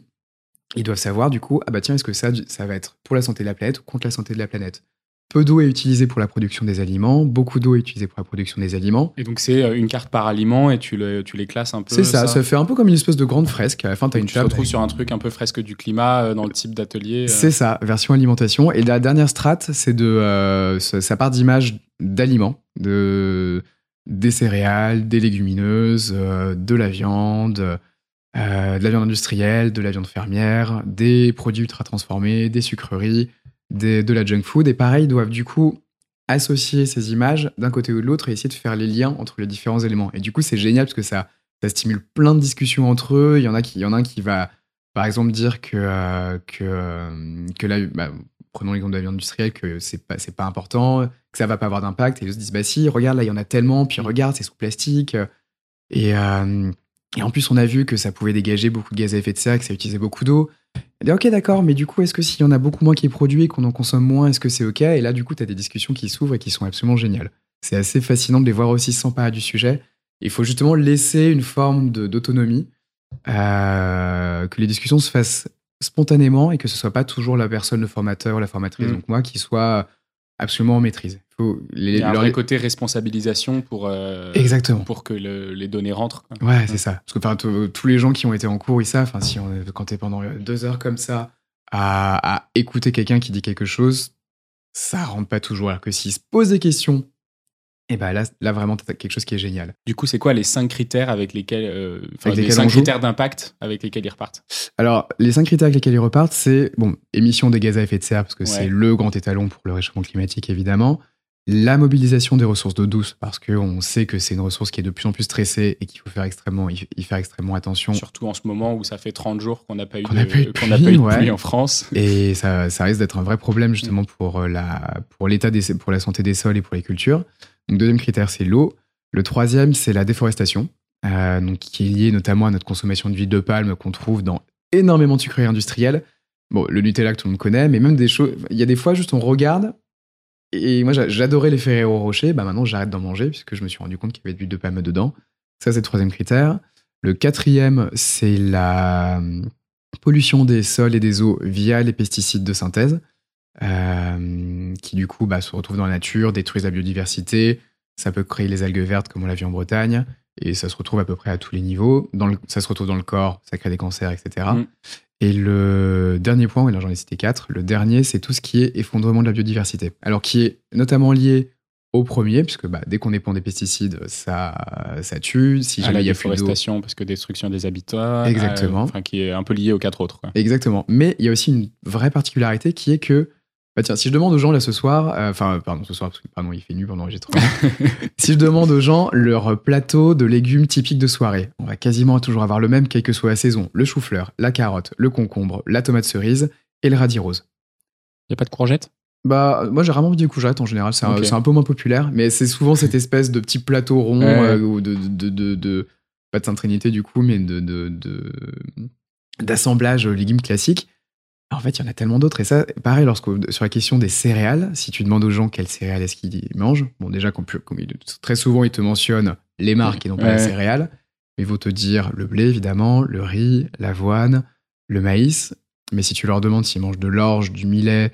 Ils doivent savoir du coup, ah bah tiens, est-ce que ça, ça va être pour la santé de la planète ou contre la santé de la planète? Peu d'eau est utilisée pour la production des aliments, beaucoup d'eau est utilisée pour la production des aliments. Et donc c'est euh, une carte par aliment et tu, le, tu les classes un peu. C'est ça, ça, fait un peu comme une espèce de grande fresque. À la fin, as une Tu te retrouves sur un truc un peu fresque du climat euh, dans le type d'atelier. Euh. C'est ça, version alimentation. Et la dernière strate, c'est de ça part d'images d'aliments, de des céréales, des légumineuses, de la viande. de la viande industrielle, de la viande fermière, des produits ultra transformés, des sucreries, de la junk food. Et pareil, ils doivent du coup associer ces images d'un côté ou de l'autre et essayer de faire les liens entre les différents éléments. Et du coup, c'est génial parce que ça, ça stimule plein de discussions entre eux. Il y en a qui, il y en a un qui va, par exemple, dire que, euh, que, euh, que là, bah, prenons l'exemple de la viande industrielle, que c'est pas, c'est pas important, que ça va pas avoir d'impact. Et ils se disent, bah si, regarde, là, il y en a tellement, puis regarde, c'est sous plastique. Et, euh, et en plus, on a vu que ça pouvait dégager beaucoup de gaz à effet de serre, que ça utilisait beaucoup d'eau. Dit, ok, d'accord, mais du coup, est-ce que s'il y en a beaucoup moins qui est produit et qu'on en consomme moins, est-ce que c'est ok? Et là, du coup, tu as des discussions qui s'ouvrent et qui sont absolument géniales. C'est assez fascinant de les voir aussi sans parler du sujet. Il faut justement laisser une forme d'autonomie, euh, que les discussions se fassent spontanément et que ce soit pas toujours la personne, le formateur ou la formatrice, mmh. donc moi, qui soit absolument en maîtrise. Faut les, Il y a un vrai côté responsabilisation pour, euh, Exactement. pour que les données rentrent. Ouais, c'est ça. Parce que tous les gens qui ont été en cours, ils savent, si on, quand tu es pendant deux heures comme ça à, écouter quelqu'un qui dit quelque chose, ça rentre pas toujours. Alors que s'il se pose des questions, et ben là, là vraiment, tu as quelque chose qui est génial. Du coup, c'est quoi les cinq critères avec lesquels, euh, les cinq critères d'impact avec lesquels ils repartent? Alors, les cinq critères avec lesquels ils repartent, c'est bon, émission des gaz à effet de serre parce que c'est le grand étalon pour le réchauffement climatique évidemment la mobilisation des ressources d'eau douce, parce qu'on sait que c'est une ressource qui est de plus en plus stressée et qu'il faut faire extrêmement, y faire extrêmement attention. Surtout en ce moment où ça fait 30 jours qu'on n'a pas eu de, qu'on pas eu de pluie en France. Et ça, ça risque d'être un vrai problème justement pour, euh, la, pour, l'état des, pour la santé des sols et pour les cultures. Donc, deuxième critère, c'est l'eau. Le troisième, c'est la déforestation, euh, donc, qui est liée notamment à notre consommation d'huile de palme qu'on trouve dans énormément de sucreries industrielles. Bon, le Nutella que tout le monde connaît, mais même des choses. Il y a des fois, juste on regarde, et moi, j'adorais les Ferrero Rocher. Bah maintenant, j'arrête d'en manger puisque je me suis rendu compte qu'il y avait de l'huile de palme dedans. Ça, c'est le troisième critère. Le quatrième, c'est la euh, pollution des sols et des eaux via les pesticides de synthèse, euh, qui du coup bah, se retrouvent dans la nature, détruisent la biodiversité. Ça peut créer les algues vertes comme on l'a vu en Bretagne. Et ça se retrouve à peu près à tous les niveaux. Dans le, ça se retrouve dans le corps, ça crée des cancers, etc. Et le dernier point, oui, là j'en ai cité quatre, le dernier, c'est tout ce qui est effondrement de la biodiversité. Alors qui est notamment lié au premier, puisque bah, dès qu'on dépend des pesticides, ça, ça tue. Si jamais il y a déforestation, parce que destruction des habitats. Exactement. enfin, qui est un peu lié aux quatre autres. Exactement. Mais il y a aussi une vraie particularité qui est que bah tiens, si je demande aux gens là ce soir, euh, enfin, pardon, ce soir, parce que pardon, il fait nu pendant j'ai trop. si je demande aux gens leur plateau de légumes typiques de soirée, on va quasiment toujours avoir le même, quelle que soit la saison le chou-fleur, la carotte, le concombre, la tomate cerise et le radis rose. Il n'y a pas de courgettes? Bah, moi j'ai rarement vu des courgettes en général, c'est un, peu moins populaire, mais c'est souvent cette espèce de petit plateau rond euh, ou de, de, de, de, pas de Sainte Trinité du coup, mais de d'assemblage légumes classiques. En fait, il y en a tellement d'autres. Et ça, pareil, lorsque, sur la question des céréales, si tu demandes aux gens quelles céréales est-ce qu'ils mangent, bon, déjà, comme, très souvent, ils te mentionnent les marques et non pas les céréales, mais ils vont te dire le blé, évidemment, le riz, l'avoine, le maïs. Mais si tu leur demandes s'ils mangent de l'orge, du millet,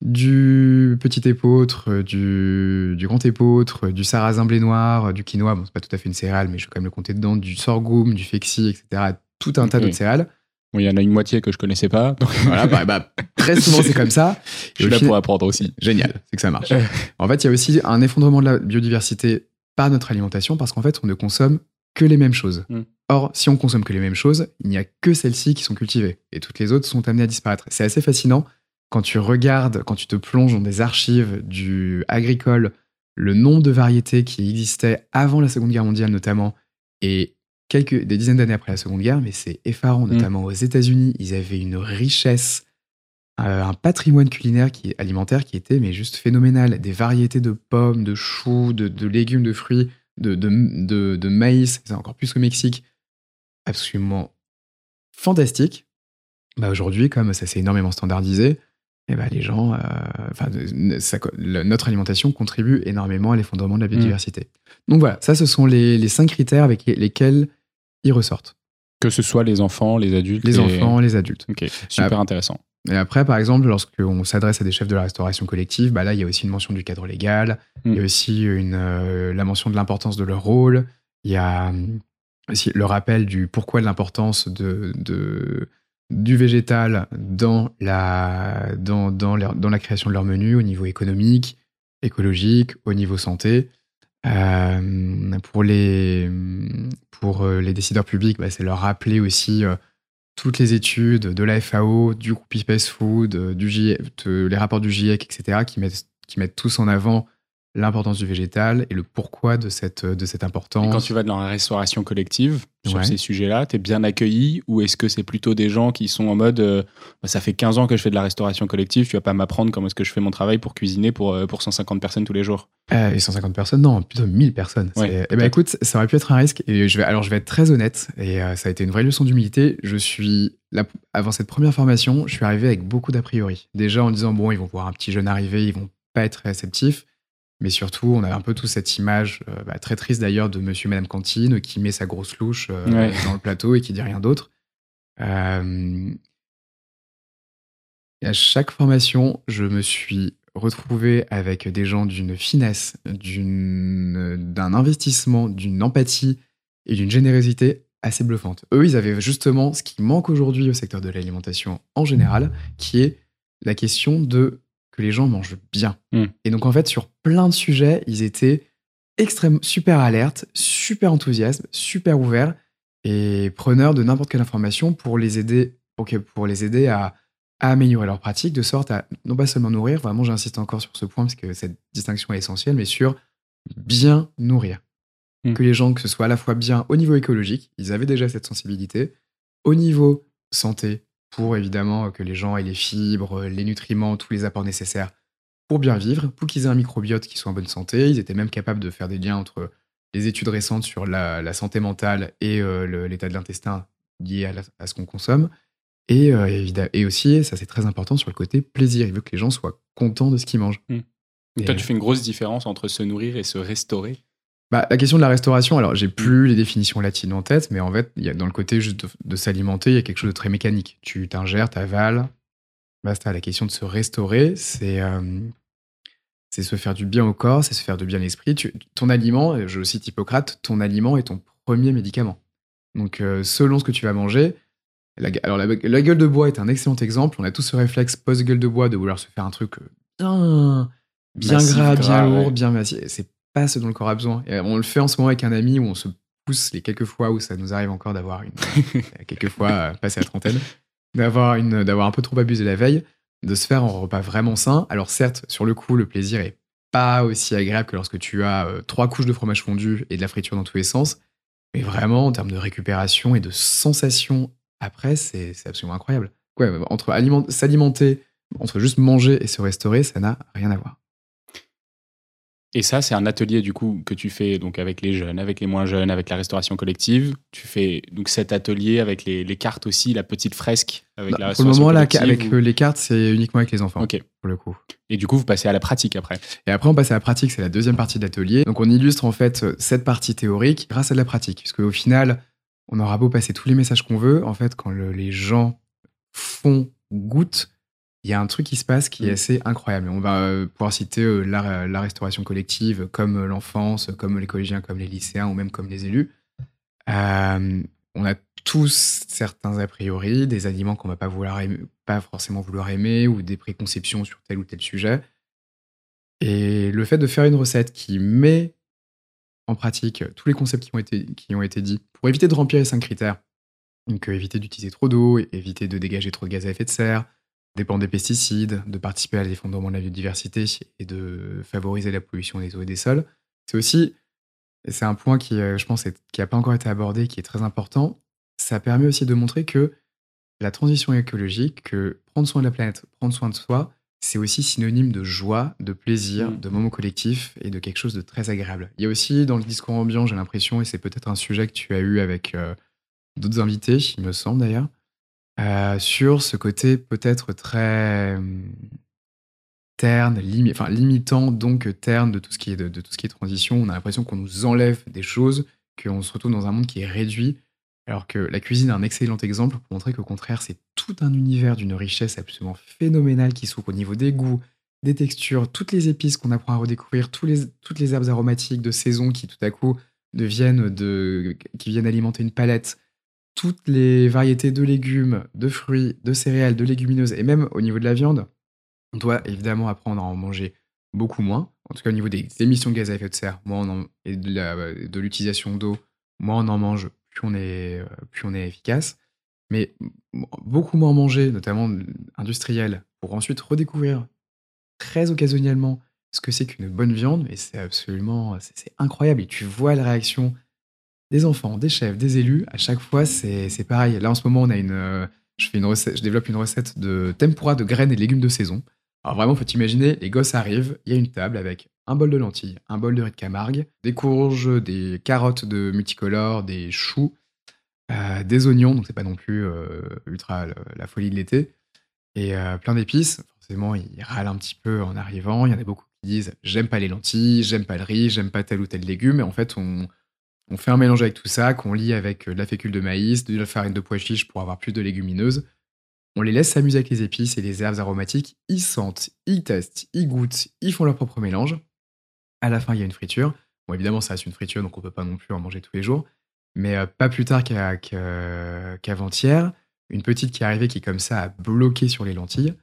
du petit épeautre, du, du grand épeautre, du sarrasin blé noir, du quinoa, bon, c'est pas tout à fait une céréale, mais je vais quand même le compter dedans, du sorghum, du fexi, etc. Tout un tas Ok. d'autres céréales. Il y en a une moitié que je connaissais pas. donc Voilà, bah, bah, très souvent c'est comme ça. je suis là final- pour apprendre aussi. Génial, c'est que ça marche. Ouais. En fait, il y a aussi un effondrement de la biodiversité par notre alimentation parce qu'en fait, on ne consomme que les mêmes choses. Mm. Or, si on consomme que les mêmes choses, il n'y a que celles-ci qui sont cultivées et toutes les autres sont amenées à disparaître. C'est assez fascinant quand tu regardes, quand tu te plonges dans des archives du agricole, le nombre de variétés qui existaient avant la Seconde Guerre mondiale notamment et quelques des dizaines d'années après la Seconde Guerre, mais c'est effarant, notamment aux États-Unis, ils avaient une richesse euh, un patrimoine culinaire qui alimentaire qui était mais juste phénoménal. Des variétés de pommes, de choux, de, de légumes, de fruits, de, de, de, de maïs, c'est encore plus au Mexique. Absolument fantastique. Bah aujourd'hui, comme ça s'est énormément standardisé, eh ben les gens, euh, enfin, ça le- notre alimentation contribue énormément à l'effondrement de la biodiversité. Donc voilà, ça, ce sont les, les cinq critères avec les- lesquels ils ressortent. Que ce soit les enfants, les adultes. Les et- enfants, les adultes. Ok, super intéressant. Et après, par exemple, lorsqu'on s'adresse à des chefs de la restauration collective, bah là, il y a aussi une mention du cadre légal, Mm. il y a aussi une, euh, la mention de l'importance de leur rôle, il y a hum, aussi le rappel du pourquoi de l'importance de, de- du végétal dans la, dans, dans, la création de leur menu au niveau économique, écologique, au niveau santé. Euh, pour, les, pour euh, les décideurs publics, bah, c'est leur rappeler aussi euh, toutes les études de la FAO, du groupe IPES Food, du de- les rapports du GIEC, etc., qui mettent, qui mettent tous en avant l'importance du végétal et le pourquoi de cette, de cette Et importance. quand tu vas dans la restauration collective, sur Ouais. ces sujets-là, tu es bien accueilli ou est-ce que c'est plutôt des gens qui sont en mode euh, Bah, ça fait 15 ans que je fais de la restauration collective, tu vas pas m'apprendre comment est-ce que je fais mon travail pour cuisiner pour, euh, pour 150 personnes tous les jours? Euh, et 150 personnes, non, plutôt 1000 personnes. Ouais, eh ben écoute, ça aurait pu être un risque. Et je vais, alors je vais être très honnête, et euh, ça a été une vraie leçon d'humilité. Je suis, avant cette première formation, je suis arrivé avec beaucoup d'a priori. Déjà en disant, bon, ils vont voir un petit jeune arriver, ils vont pas être réceptifs. Mais surtout, on avait un peu tous cette image, euh, bah, très triste d'ailleurs, de monsieur et madame Cantine qui met sa grosse louche euh, Ouais. dans le plateau et qui dit rien d'autre. Euh, et à chaque formation, je me suis retrouvé avec des gens d'une finesse, d'un investissement, d'une empathie et d'une générosité assez bluffante. Eux, ils avaient justement ce qui manque aujourd'hui au secteur de l'alimentation en général, qui est la question de que les gens mangent bien. Mm. Et donc, en fait, sur plein de sujets, ils étaient extrêmement super alertes, super enthousiastes, super ouverts et preneurs de n'importe quelle information pour les aider, pour, les aider à, à améliorer leur pratique, de sorte à non pas seulement nourrir, vraiment j'insiste encore sur ce point parce que cette distinction est essentielle, mais sur bien nourrir. Mm. Que les gens, que ce soit à la fois bien au niveau écologique, ils avaient déjà cette sensibilité, au niveau santé, pour évidemment que les gens aient les fibres, les nutriments, tous les apports nécessaires pour bien vivre, pour qu'ils aient un microbiote qui soit en bonne santé. Ils étaient même capables de faire des liens entre les études récentes sur la, la santé mentale et euh, l'état de l'intestin lié à, la- à ce qu'on consomme. Et, euh, évidemment, et aussi, ça c'est très important, sur le côté plaisir. Il veut que les gens soient contents de ce qu'ils mangent. Mm. Et, Toi, tu fais une grosse différence entre se nourrir et se restaurer? Bah, la question de la restauration, alors j'ai plus les définitions latines en tête, mais en fait, y a, dans le côté juste de, de s'alimenter, il y a quelque chose de très mécanique. Tu t'ingères, t'avales, basta. La question de se restaurer, c'est euh, c'est se faire du bien au corps, c'est se faire du bien à l'esprit. Ton aliment, je cite Hippocrate, ton aliment est ton premier médicament. Donc, euh, selon ce que tu vas manger, la, alors la, la gueule de bois est un excellent exemple. On a tous ce réflexe post-gueule de bois de vouloir se faire un truc euh, bien, bien Massif, gras, gras, bien lourd, ouais. bien massif. C'est pas ce dont le corps a besoin. Et on le fait en ce moment avec un ami où on se pousse les quelques fois où ça nous arrive encore d'avoir une, quelques fois euh, passé la trentaine, d'avoir une, d'avoir un peu trop abusé la veille, de se faire un repas vraiment sain. Alors certes, sur le coup, le plaisir est pas aussi agréable que lorsque tu as euh, trois couches de fromage fondu et de la friture dans tous les sens. Mais vraiment, en termes de récupération et de sensation après, c'est c'est absolument incroyable. Ouais, entre aliment- s'alimenter, entre juste manger et se restaurer, ça n'a rien à voir. Et ça, c'est un atelier du coup que tu fais donc avec les jeunes, avec les moins jeunes, avec la restauration collective. Tu fais donc cet atelier avec les, les cartes aussi, la petite fresque avec Bah, la pour le moment, là, avec ou- euh, les cartes, c'est uniquement avec les enfants, Ok. pour le coup. Et du coup, vous passez à la pratique après. Et après, on passe à la pratique, c'est la deuxième partie de l'atelier. Donc, on illustre en fait euh, cette partie théorique grâce à de la pratique. Parce qu'au final, on aura beau passer tous les messages qu'on veut, en fait, quand le- les gens font goûte, il y a un truc qui se passe qui est Mm. assez incroyable. On va euh, pouvoir citer euh, la, la restauration collective, comme euh, l'enfance, comme les collégiens, comme les lycéens, ou même comme les élus. Euh, on a tous certains a priori, des aliments qu'on va pas vouloir aimer- pas forcément vouloir aimer, ou des préconceptions sur tel ou tel sujet. Et le fait de faire une recette qui met en pratique tous les concepts qui ont été, qui ont été dits pour éviter de remplir les cinq critères, donc éviter d'utiliser trop d'eau, éviter de dégager trop de gaz à effet de serre, dépendre des pesticides, de participer à l'effondrement de la biodiversité et de favoriser la pollution des eaux et des sols. C'est aussi, et c'est un point qui, euh, je pense, est- qui n'a pas encore été abordé, qui est très important, ça permet aussi de montrer que la transition écologique, que prendre soin de la planète, prendre soin de soi, c'est aussi synonyme de joie, de plaisir, Mm. de moments collectifs et de quelque chose de très agréable. Il y a aussi dans le discours ambiant, j'ai l'impression, et c'est peut-être un sujet que tu as eu avec euh, d'autres invités, il me semble d'ailleurs, euh, sur ce côté peut-être très terne, limitant donc terne de tout ce qui est de, tout ce qui est transition. On a l'impression qu'on nous enlève des choses, qu'on se retrouve dans un monde qui est réduit, alors que la cuisine est un excellent exemple pour montrer qu'au contraire c'est tout un univers d'une richesse absolument phénoménale qui s'ouvre au niveau des goûts, des textures, toutes les épices qu'on apprend à redécouvrir, les, toutes les herbes aromatiques de saison qui tout à coup deviennent de, qui viennent alimenter une palette, toutes les variétés de légumes, de fruits, de céréales, de légumineuses, et même au niveau de la viande, on doit évidemment apprendre à en manger beaucoup moins. En tout cas, au niveau des émissions de gaz à effet de serre, moins on en- et de l'utilisation d'eau, moins on en mange, plus on est, euh, plus on est efficace. Mais beaucoup moins manger, notamment industriel, pour ensuite redécouvrir très occasionnellement ce que c'est qu'une bonne viande, et c'est absolument c'est incroyable. Et tu vois la réaction des enfants, des chefs, des élus, à chaque fois, c'est pareil. Là, en ce moment, on a une, euh, je, fais une recette, je développe une recette de tempura de graines et légumes de saison. Alors vraiment, faut imaginer, les gosses arrivent, il y a une table avec un bol de lentilles, un bol de riz de Camargue, des courges, des carottes de multicolores, des choux, euh, des oignons, donc c'est pas non plus euh, ultra la folie de l'été, et plein d'épices. Forcément, ils râlent un petit peu en arrivant. Il y en a beaucoup qui disent j'aime pas les lentilles, j'aime pas le riz, j'aime pas tel ou tel légume. Et en fait, on, on fait un mélange avec tout ça, qu'on lie avec euh, de la fécule de maïs, de la farine de pois chiche pour avoir plus de légumineuses. On les laisse s'amuser avec les épices et les herbes aromatiques. Ils sentent, ils testent, ils goûtent, ils font leur propre mélange. À la fin, il y a une friture. Bon, évidemment, ça reste une friture, donc on peut pas non plus en manger tous les jours. Mais euh, pas plus tard qu'avant-hier, une petite qui est arrivée qui, comme ça, a bloqué sur les lentilles,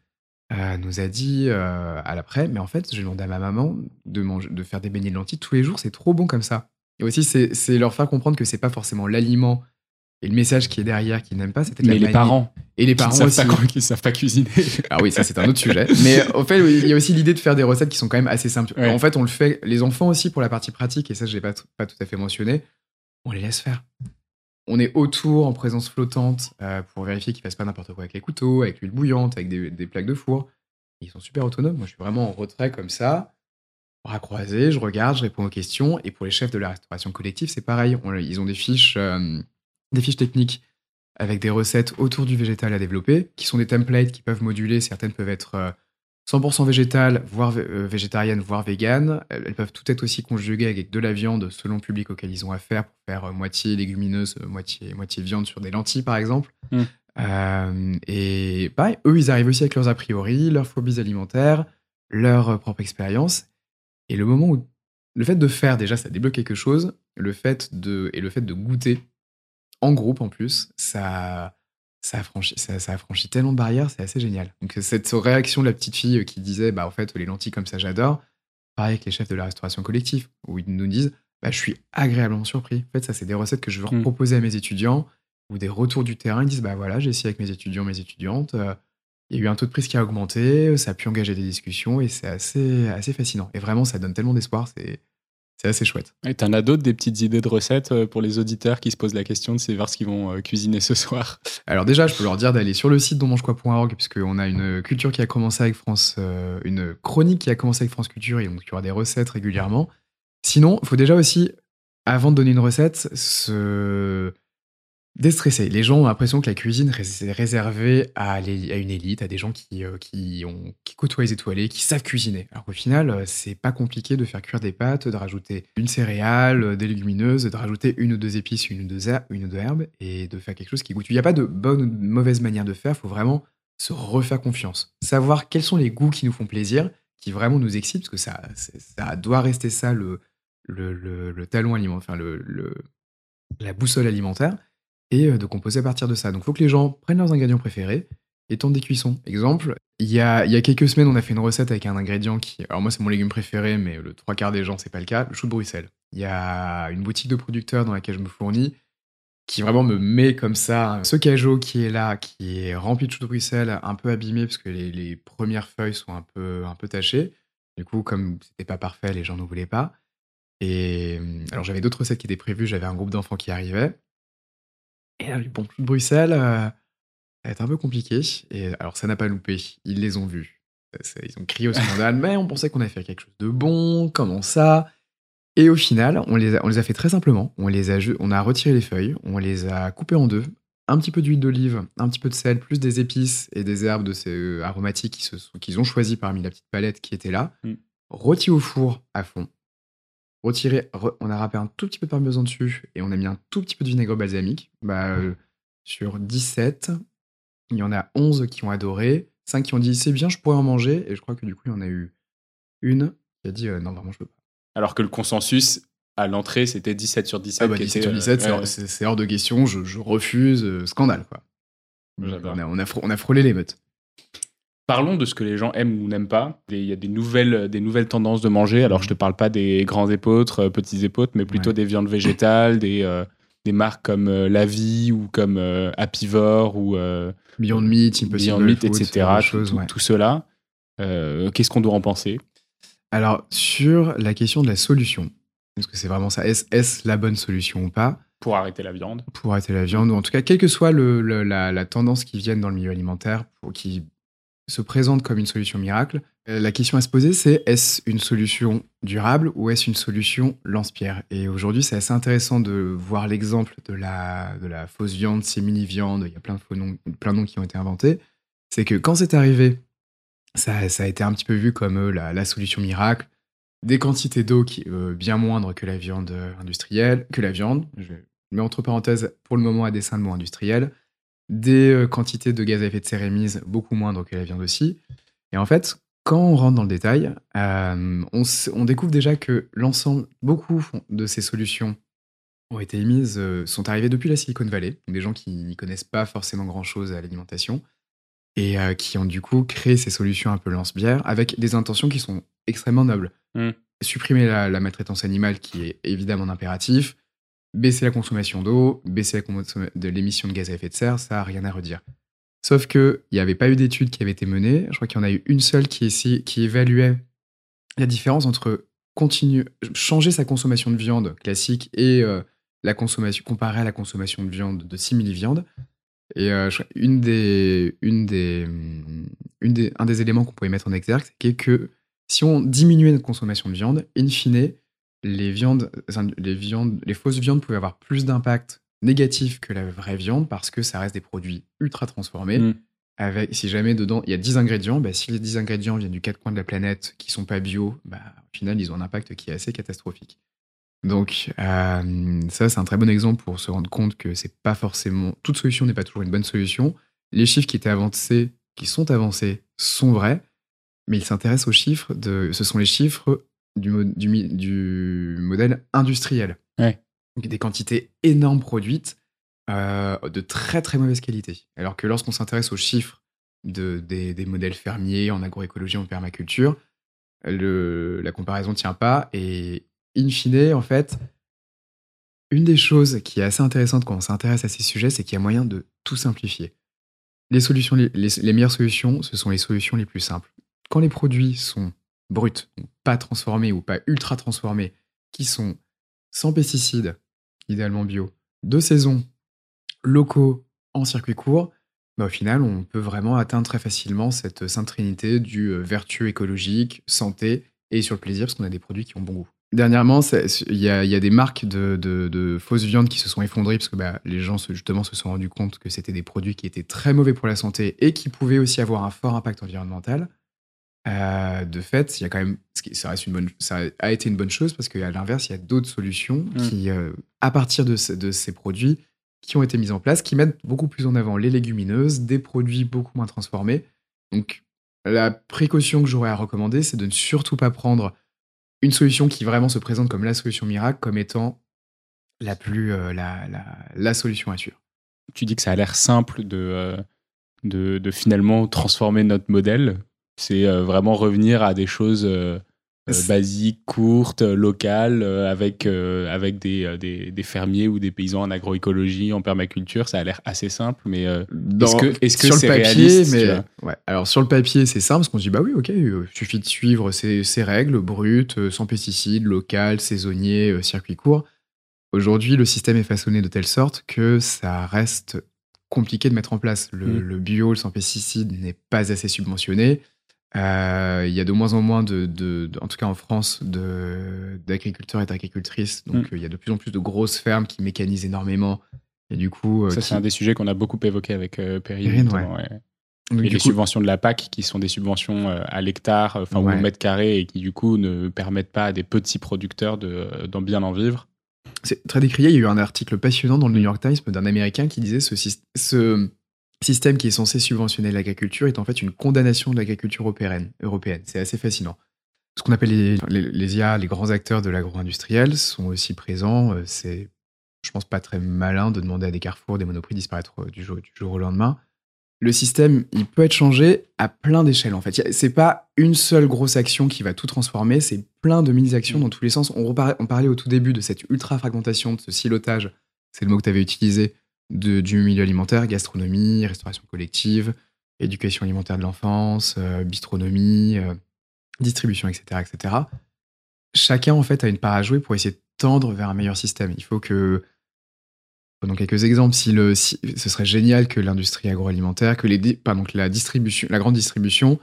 euh, nous a dit à l'après, mais en fait, j'ai demandé à ma maman de, de faire des beignets de lentilles tous les jours, c'est trop bon comme ça. Et aussi, c'est leur faire comprendre que c'est pas forcément l'aliment et le message qui est derrière qu'ils n'aiment pas, c'était Mais les parents, Et les qui parents ne aussi. savent, pas, qui savent pas cuisiner. Ah oui, ça c'est un autre sujet. Mais au fait, il y a aussi l'idée de faire des recettes qui sont quand même assez simples. Ouais. En fait, on le fait, les enfants aussi pour la partie pratique, et ça je l'ai pas, pas tout à fait mentionné, on les laisse faire. On est autour en présence flottante euh, pour vérifier qu'ils fassent pas n'importe quoi avec les couteaux, avec l'huile bouillante, avec des, des plaques de four. Ils sont super autonomes. Moi, je suis vraiment en retrait comme ça, bras croisés, je regarde, je réponds aux questions. Et pour les chefs de la restauration collective, c'est pareil. On- ils ont des fiches, euh, des fiches techniques avec des recettes autour du végétal à développer, qui sont des templates qui peuvent moduler. Certaines peuvent être euh, 100% végétales, voire euh, végétariennes, voire véganes. Elles, peuvent toutes être aussi conjuguées avec de la viande selon le public auquel ils ont affaire, pour faire euh, moitié légumineuse, euh, moitié, moitié viande sur des lentilles, par exemple. Mm. Euh, et pareil, eux, ils arrivent aussi avec leurs a priori, leurs phobies alimentaires, leur euh, propre expérience. Et le moment où le fait de faire déjà, ça débloque quelque chose. Le fait de et le fait de goûter en groupe en plus, ça ça affranchit, ça, ça affranchit tellement de barrières, c'est assez génial. Donc cette réaction de la petite fille qui disait bah en fait les lentilles comme ça j'adore. Pareil avec les chefs de la restauration collective où ils nous disent bah je suis agréablement surpris. En fait ça c'est des recettes que je veux Mm. proposer à mes étudiants ou des retours du terrain. Ils disent bah voilà j'ai essayé avec mes étudiants, mes étudiantes. Il y a eu un taux de prise qui a augmenté, ça a pu engager des discussions et c'est assez, assez fascinant. Et vraiment, ça donne tellement d'espoir, c'est c'est assez chouette. Et t'en as d'autres, des petites idées de recettes euh, pour les auditeurs qui se posent la question de savoir ce qu'ils vont euh, cuisiner ce soir? Alors déjà, je peux leur dire d'aller sur le site donmangequoi.org puisqu'on a une culture qui a commencé avec France, euh, une chronique qui a commencé avec France Culture et donc il y aura des recettes régulièrement. Sinon, il faut déjà aussi, avant de donner une recette, se déstresser. Les gens ont l'impression que la cuisine est réservée à, une élite, à des gens qui, euh, qui, ont, qui côtoient les étoilés, qui savent cuisiner. Alors qu'au final, euh, c'est pas compliqué de faire cuire des pâtes, de rajouter une céréale, euh, des légumineuses, de rajouter une ou deux épices, une ou deux, herbes, et de faire quelque chose qui goûte. Il n'y a pas de bonne ou mauvaise manière de faire, il faut vraiment se refaire confiance, savoir quels sont les goûts qui nous font plaisir, qui vraiment nous excitent, parce que ça, ça doit rester ça le, le, le, talon alimentaire, enfin le, la boussole alimentaire, et de composer à partir de ça. Donc il faut que les gens prennent leurs ingrédients préférés et tentent des cuissons. Exemple, il y a, il y a quelques semaines, on a fait une recette avec un ingrédient qui, alors moi c'est mon légume préféré, mais le trois quarts des gens c'est pas le cas, le chou de Bruxelles. Il y a une boutique de producteurs dans laquelle je me fournis qui vraiment me met comme ça ce cajot qui est là, qui est rempli de chou de Bruxelles, un peu abîmé parce que les, premières feuilles sont un peu, un peu tachées. Du coup, comme c'était pas parfait, les gens ne voulaient pas. Et alors j'avais d'autres recettes qui étaient prévues, j'avais un groupe d'enfants qui arrivait. Et là, bon, Bruxelles, euh, ça va être un peu compliqué. Et alors ça n'a pas loupé, ils les ont vus. Ils ont crié au scandale, mais on pensait qu'on allait faire quelque chose de bon, comment ça? Et au final, on les, a, on les a fait très simplement. On, les a, on a retiré les feuilles, on les a coupées en deux, un petit peu d'huile d'olive, un petit peu de sel, plus des épices et des herbes de ces euh, aromatiques qu'ils qu'ils ont choisi parmi la petite palette qui était là. Mm. Rôti au four à fond. Retiré, on a râpé un tout petit peu de parmesan dessus et on a mis un tout petit peu de vinaigre balsamique. Bah, euh, sur 17, il y en a 11 qui ont adoré, 5 qui ont dit c'est bien, je pourrais en manger. Et je crois que du coup, il y en a eu une qui a dit euh, non, vraiment, je peux pas. Alors que le consensus à l'entrée, c'était 17 sur 17. Ah bah 17 sur 17, euh, c'est hors de question, je, refuse, euh, scandale. quoi. On a, on, a on a, frôlé les meutes. Parlons de ce que les gens aiment ou n'aiment pas. Il y a des nouvelles, des nouvelles tendances de manger. Alors, je te parle pas des grands épeautres, euh, petits épeautres, mais plutôt des viandes végétales, des, des marques comme La Vie ou comme Apivore ou Beyond Meat, Beyond Meat, etc. Tout, tout, cela. Qu'est-ce qu'on doit en penser? Alors, sur la question de la solution, est-ce que c'est vraiment ça? Est-ce la bonne solution ou pas? Pour arrêter la viande Pour arrêter la viande, ou en tout cas, quelle que soit la, tendance qui vienne dans le milieu alimentaire, pour, qui se présente comme une solution miracle, euh, la question à se poser, c'est est-ce une solution durable ou est-ce une solution lance-pierre? Et aujourd'hui, c'est assez intéressant de voir l'exemple de la, de la fausse viande, simili-viande, il y a plein de, faux noms, plein de noms qui ont été inventés. C'est que quand c'est arrivé ça, a été un petit peu vu comme euh, la, solution miracle. Des quantités d'eau qui euh, bien moindres que la viande industrielle, que la viande, je mets entre parenthèses pour le moment à dessein de mot industriel. Des quantités de gaz à effet de serre émises beaucoup moindres que la viande aussi. Et en fait, quand on rentre dans le détail, on, découvre déjà que l'ensemble, beaucoup de ces solutions ont été émises, sont arrivées depuis la Silicon Valley, des gens qui n'y connaissent pas forcément grand-chose à l'alimentation, et euh, qui ont du coup créé ces solutions un peu lance-bière avec des intentions qui sont extrêmement nobles. Mm. Supprimer la, maltraitance animale qui est évidemment impératif, baisser la consommation d'eau, baisser de l'émission de gaz à effet de serre, ça n'a rien à redire. Sauf qu'il n'y avait pas eu d'études qui avaient été menées. Je crois qu'il y en a eu une seule qui, évaluait la différence entre changer sa consommation de viande classique et euh, la consommation, comparée à la consommation de viande de simili-viande. Et euh, une des, des, un des éléments qu'on pouvait mettre en exergue, c'est que si on diminuait notre consommation de viande, in fine, les, viandes, les, viandes, les fausses viandes pouvaient avoir plus d'impact négatif que la vraie viande parce que ça reste des produits ultra transformés. Mm. Avec, si jamais dedans il y a 10 ingrédients, bah, si les 10 ingrédients viennent du quatre coins de la planète qui sont pas bio, bah, au final ils ont un impact qui est assez catastrophique. Donc euh, ça, c'est un très bon exemple pour se rendre compte que c'est pas forcément toute solution n'est pas toujours une bonne solution. Les chiffres qui étaient avancés, qui sont avancés, sont vrais, mais ils s'intéressent aux chiffres de, ce sont les chiffres du, du, modèle industriel. Donc des quantités énormes produites euh, de très très mauvaise qualité. Alors que lorsqu'on s'intéresse aux chiffres de, des, des, modèles fermiers en agroécologie, en permaculture, le, la comparaison tient pas et in fine, en fait, une des choses qui est assez intéressante quand on s'intéresse à ces sujets, c'est qu'il y a moyen de tout simplifier. Les, solutions, les, meilleures solutions, ce sont les solutions les plus simples. Quand les produits sont bruts, pas transformés ou pas ultra transformés, qui sont sans pesticides, idéalement bio, de saison, locaux, en circuit court, bah, au final, on peut vraiment atteindre très facilement cette sainte trinité du euh, vertu écologique, santé et sur le plaisir, parce qu'on a des produits qui ont bon goût. Dernièrement, il y a, des marques de, fausses viandes qui se sont effondrées parce que bah, les gens justement se sont rendus compte que c'était des produits qui étaient très mauvais pour la santé et qui pouvaient aussi avoir un fort impact environnemental. Euh, de fait, il y a quand même, ça, reste une bonne, ça a été une bonne chose parce qu'à l'inverse, il y a d'autres solutions mm. qui, euh, à partir de, ces produits, qui ont été mises en place, qui mettent beaucoup plus en avant les légumineuses, des produits beaucoup moins transformés. Donc, la précaution que j'aurais à recommander, c'est de ne surtout pas prendre une solution qui vraiment se présente comme la solution miracle, comme étant la plus euh, la, la, solution à suivre. Tu dis que ça a l'air simple de, de, de, finalement transformer notre modèle. C'est euh, vraiment revenir à des choses euh, euh, locale, euh, avec, avec des, des, des, fermiers ou des paysans en agroécologie, en permaculture. Ça a l'air assez simple, mais est-ce que est-ce que c'est réaliste mais, ouais. Alors sur le papier, c'est simple, parce qu'on se dit bah oui, ok, il suffit de suivre ces, ces règles brutes, sans pesticides, locales, saisonniers, circuit court. Aujourd'hui, le système est façonné de telle sorte que ça reste compliqué de mettre en place. Le, mmh. le bio, le sans pesticides n'est pas assez subventionné. Euh, il y a de moins en moins, de, en tout cas en France, d'agriculteurs et d'agricultrices. Donc mm. il y a de plus en plus de grosses fermes qui mécanisent énormément. Et du coup, euh, ça c'est un des sujets qu'on a beaucoup évoqué avec euh, Perrine. et les subventions de la PAC, qui sont des subventions à l'hectare, enfin au mètre carré, et qui du coup ne permettent pas à des petits producteurs d'en bien en vivre. C'est très décrié. Il y a eu un article passionnant dans le New York Times d'un Américain qui disait ce, ce, système qui est censé subventionner l'agriculture est en fait une condamnation de l'agriculture européenne. C'est assez fascinant. Ce qu'on appelle les, IA, les grands acteurs de l'agro-industriel, sont aussi présents. Euh, c'est, je pense, pas très malin de demander à des carrefours, des monoprix disparaître euh, du jour, du jour au lendemain. Le système, il peut être changé à plein d'échelles en fait. C'est pas une seule grosse action qui va tout transformer, c'est plein de mini-actions dans tous les sens. On, on parlait au tout début de cette ultra-fragmentation, de ce silotage, c'est le mot que tu avais utilisé, du milieu alimentaire, gastronomie, restauration collective, éducation alimentaire de l'enfance, euh, bistronomie, euh, distribution, etc., etc. Chacun, en fait, a une part à jouer pour essayer de tendre vers un meilleur système. Il faut que. Prenons quelques exemples. Si le, ce serait génial que l'industrie agroalimentaire, que, les, pardon, la, distribution, la grande distribution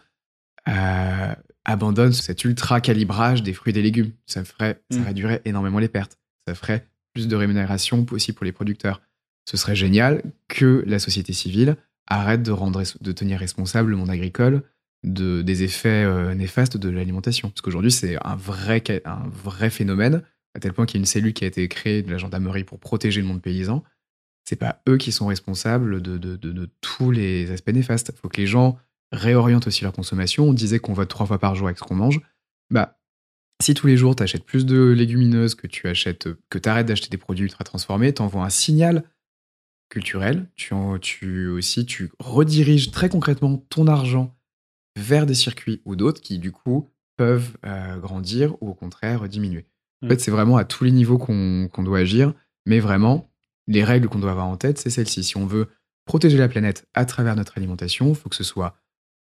euh, abandonne cet ultra calibrage des fruits et des légumes. Ça, ferait, ça mmh. réduirait énormément les pertes. Ça ferait plus de rémunération aussi pour les producteurs ce serait génial que la société civile arrête de, tenir responsable le monde agricole de, des effets euh, néfastes de l'alimentation. Parce qu'aujourd'hui, c'est un vrai, un vrai phénomène, à tel point qu'il y a une cellule qui a été créée de la gendarmerie pour protéger le monde paysan. C'est pas eux qui sont responsables de, tous les aspects néfastes. Il faut que les gens réorientent aussi leur consommation. On disait qu'on vote trois fois par jour avec ce qu'on mange. Bah, si tous les jours tu achètes plus de légumineuses, que tu achètes, que arrêtes d'acheter des produits ultra transformés, tu envoies un signal culturel. Tu, tu aussi tu rediriges très concrètement ton argent vers des circuits ou d'autres qui du coup peuvent euh, grandir ou au contraire diminuer. En fait, mm. c'est vraiment à tous les niveaux qu'on doit agir, mais vraiment les règles qu'on doit avoir en tête, c'est celles-ci. Si on veut protéger la planète à travers notre alimentation, il faut que ce soit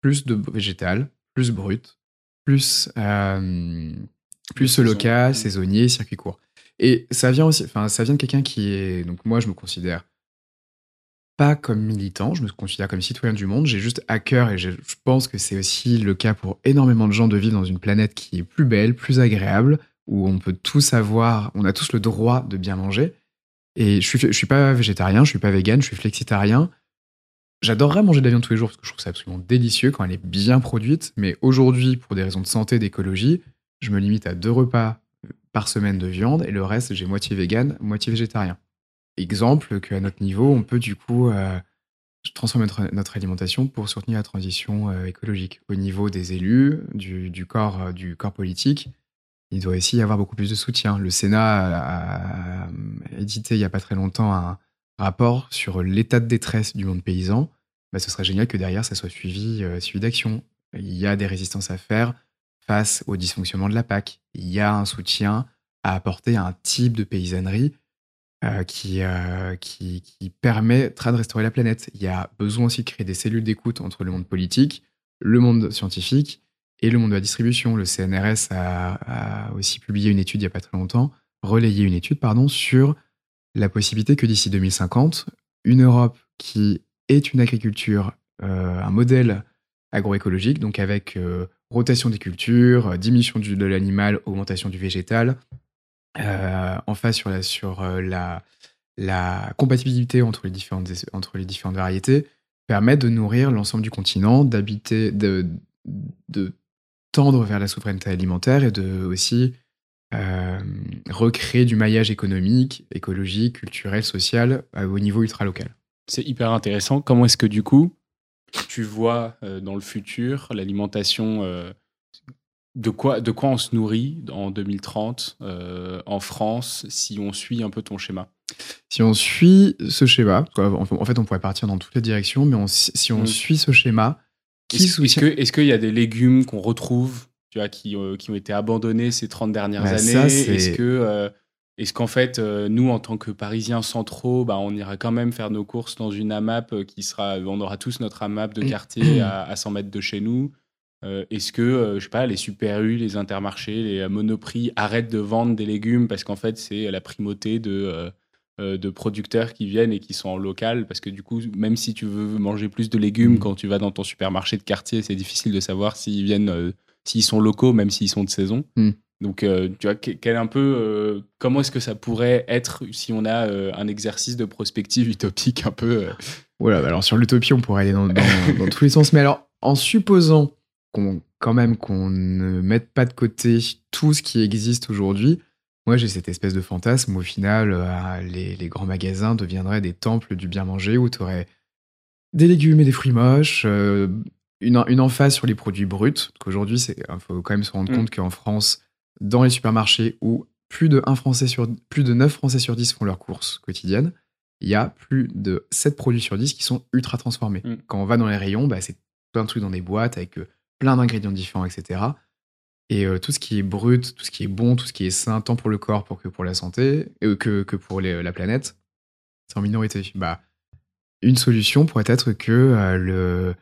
plus de végétal, plus brut, plus euh, plus local, saisonnier, circuit court. Et ça vient aussi, enfin, ça vient de quelqu'un qui est, donc moi je me considère comme militant, je me considère comme citoyen du monde, j'ai juste à cœur, et je, pense que c'est aussi le cas pour énormément de gens, de vivre dans une planète qui est plus belle, plus agréable, où on peut tous avoir, on a tous le droit de bien manger. Et je suis, suis pas végétarien, je suis pas vegan, je suis flexitarien. J'adorerais manger de la viande tous les jours parce que je trouve ça absolument délicieux quand elle est bien produite. Mais aujourd'hui, pour des raisons de santé, d'écologie, je me limite à deux repas par semaine de viande et le reste, j'ai moitié vegan, moitié végétarien exemple qu'à notre niveau, on peut du coup euh, transformer notre, alimentation pour soutenir la transition euh, écologique. Au niveau des élus, du, corps, euh, du corps politique, il doit aussi y avoir beaucoup plus de soutien. Le Sénat a, édité il n'y a pas très longtemps un rapport sur l'état de détresse du monde paysan. Bah, ce serait génial que derrière, ça soit suivi, suivi d'action. Il y a des résistances à faire face au dysfonctionnement de la PAC. Il y a un soutien à apporter à un type de paysannerie euh, qui, euh, permettra de restaurer la planète. Il y a besoin aussi de créer des cellules d'écoute entre le monde politique, le monde scientifique et le monde de la distribution. Le CNRS a, aussi publié une étude il n'y a pas très longtemps, relayé une étude, pardon, sur la possibilité que d'ici 2050, une Europe qui est une agriculture, euh, un modèle agroécologique, donc avec rotation des cultures, diminution de l'animal, augmentation du végétal, euh, en face sur la, sur euh, la, la compatibilité entre les différentes, entre les différentes variétés permet de nourrir l'ensemble du continent, d'habiter, de, de tendre vers la souveraineté alimentaire et de aussi recréer du maillage économique, écologique, culturel, social au niveau ultra local. C'est hyper intéressant. Comment est-ce que du coup, tu vois dans le futur l'alimentation de quoi, de quoi on se nourrit en 2030 en France si on suit un peu ton schéma? Si on suit ce schéma, en fait on pourrait partir dans toutes les directions, mais si on mmh. suit ce schéma, est-ce qu'il y a des légumes qu'on retrouve tu vois, qui, qui, ont été abandonnés ces 30 dernières bah, années? Est-ce que est-ce qu'en fait, euh, nous, en tant que Parisiens centraux, bah, on ira quand même faire nos courses dans une AMAP euh, qui sera. On aura tous notre AMAP de mm. quartier à, 100 mètres de chez nous? Euh, est-ce que, je sais pas, les Super U, les intermarchés, les Monoprix arrêtent de vendre des légumes parce qu'en fait, c'est la primauté de, de producteurs qui viennent et qui sont en local? Parce que du coup, même si tu veux manger plus de légumes, mm. quand tu vas dans ton supermarché de quartier, c'est difficile de savoir s'ils viennent, s'ils sont locaux, même s'ils sont de saison. Mm. Donc, euh, tu vois, quel un peu, euh, comment est-ce que ça pourrait être si on a euh, un exercice de prospective utopique un peu Voilà, bah alors sur l'utopie, on pourrait aller dans, tous les sens. Mais alors, en supposant qu'on, quand même, qu'on ne mette pas de côté tout ce qui existe aujourd'hui, moi j'ai cette espèce de fantasme où au final, les, les, grands magasins deviendraient des temples du bien manger où tu aurais des légumes et des fruits moches, une, une emphase sur les produits bruts. Qu'aujourd'hui, il faut quand même se rendre mm. compte qu'en France, dans les supermarchés où plus de, 1 Français sur, plus de 9 Français sur 10 font leurs courses quotidiennes, il y a plus de 7 produits sur 10 qui sont ultra transformés. Mm. Quand on va dans les rayons, bah, c'est plein de trucs dans des boîtes avec euh, plein d'ingrédients différents, etc. Et euh, tout ce qui est brut, tout ce qui est bon, tout ce qui est sain, tant pour le corps que pour la santé, euh, que, que, pour la planète, c'est en minorité. Bah, une solution pourrait être que le,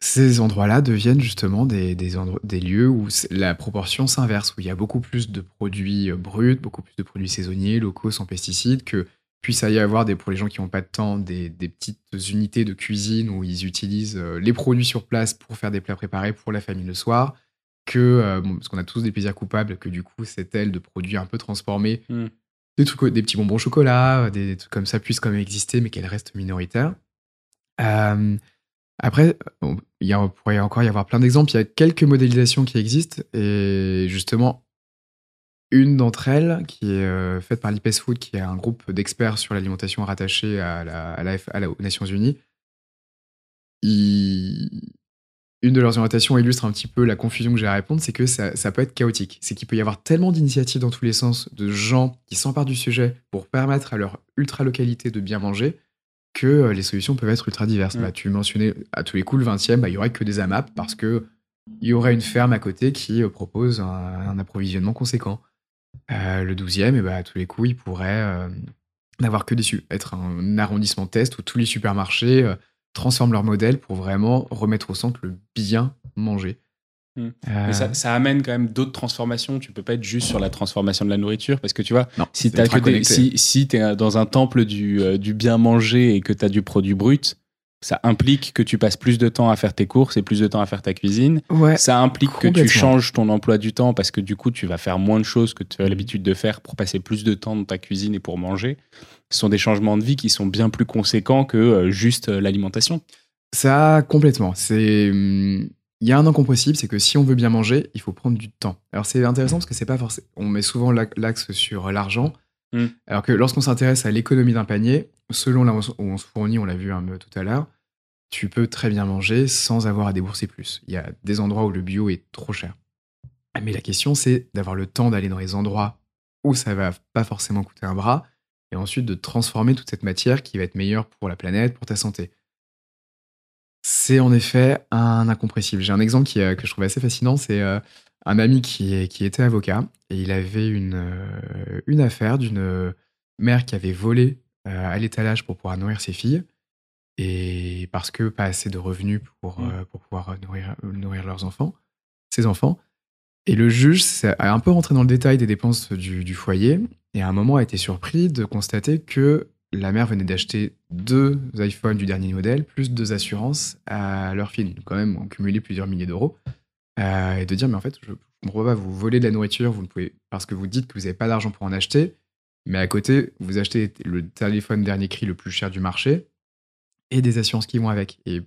ces endroits-là deviennent justement des, des, lieux où la proportion s'inverse, où il y a beaucoup plus de produits euh, bruts, beaucoup plus de produits saisonniers, locaux, sans pesticides, que puisse y avoir des, pour les gens qui n'ont pas de temps des, petites unités de cuisine où ils utilisent euh, les produits sur place pour faire des plats préparés pour la famille le soir, que, euh, parce qu'on a tous des plaisirs coupables, que du coup, cette aile de produits un peu transformés, mmh. des, trucs, des petits bonbons au chocolat, des, trucs comme ça puissent quand même exister, mais qu'elles restent minoritaires. Après, il y a, pourrait encore y avoir plein d'exemples. Il y a quelques modélisations qui existent et justement, une d'entre elles, qui est euh, faite par l'IPES Food, qui est un groupe d'experts sur l'alimentation rattaché à la, à, aux Nations Unies, une de leurs orientations illustre un petit peu la confusion que j'ai à répondre, c'est que ça, ça, peut être chaotique. C'est qu'il peut y avoir tellement d'initiatives dans tous les sens, de gens qui s'emparent du sujet pour permettre à leur ultra-localité de bien manger, que euh, les solutions peuvent être ultra diverses. Bah, tu mentionnais à tous les coups le 20e, bah, il y aurait que des AMAP parce que il y aurait une ferme à côté qui euh, propose un, approvisionnement conséquent. Euh, le 12e, et bah, à tous les coups, il pourrait n'avoir que des être un arrondissement test où tous les supermarchés transforment leur modèle pour vraiment remettre au centre le bien manger. Hmm. Mais ça, ça, amène quand même d'autres transformations. Tu peux pas être juste sur la transformation de la nourriture parce que tu vois, si tu si, si es dans un temple du, euh, du bien manger et que tu as du produit brut, ça implique que tu passes plus de temps à faire tes courses et plus de temps à faire ta cuisine. Ouais, ça implique que tu changes ton emploi du temps parce que du coup, tu vas faire moins de choses que tu as l'habitude de faire pour passer plus de temps dans ta cuisine et pour manger. Ce sont des changements de vie qui sont bien plus conséquents que euh, juste euh, l'alimentation. Ça, complètement. C'est hum, il y a un incompressible, c'est que si on veut bien manger, il faut prendre du temps. Alors c'est intéressant parce que c'est pas forcément. On met souvent l'axe sur l'argent, mm. alors que lorsqu'on s'intéresse à l'économie d'un panier, selon là où on se fournit, on l'a vu un peu tout à l'heure, tu peux très bien manger sans avoir à débourser plus. Il y a des endroits où le bio est trop cher. Mais la question, c'est d'avoir le temps d'aller dans les endroits où ça va pas forcément coûter un bras, et ensuite de transformer toute cette matière qui va être meilleure pour la planète, pour ta santé. C'est en effet un incompressible. J'ai un exemple euh, que je trouve assez fascinant. C'est euh, un ami qui, était avocat et il avait une, euh, une affaire d'une mère qui avait volé à l'étalage pour pouvoir nourrir ses filles et parce que pas assez de revenus pour, mmh. pour pouvoir nourrir, nourrir leurs enfants, ses enfants. Et le juge a un peu rentré dans le détail des dépenses du, du foyer et à un moment a été surpris de constater que la mère venait d'acheter deux iPhones du dernier modèle, plus deux assurances à leur fille. Donc, quand même, on cumulé plusieurs milliers d'euros. Euh, et de dire, mais en fait, je ne comprends pas, vous volez de la nourriture, vous ne pouvez, parce que vous dites que vous n'avez pas d'argent pour en acheter, mais à côté, vous achetez le téléphone dernier cri le plus cher du marché et des assurances qui vont avec. Et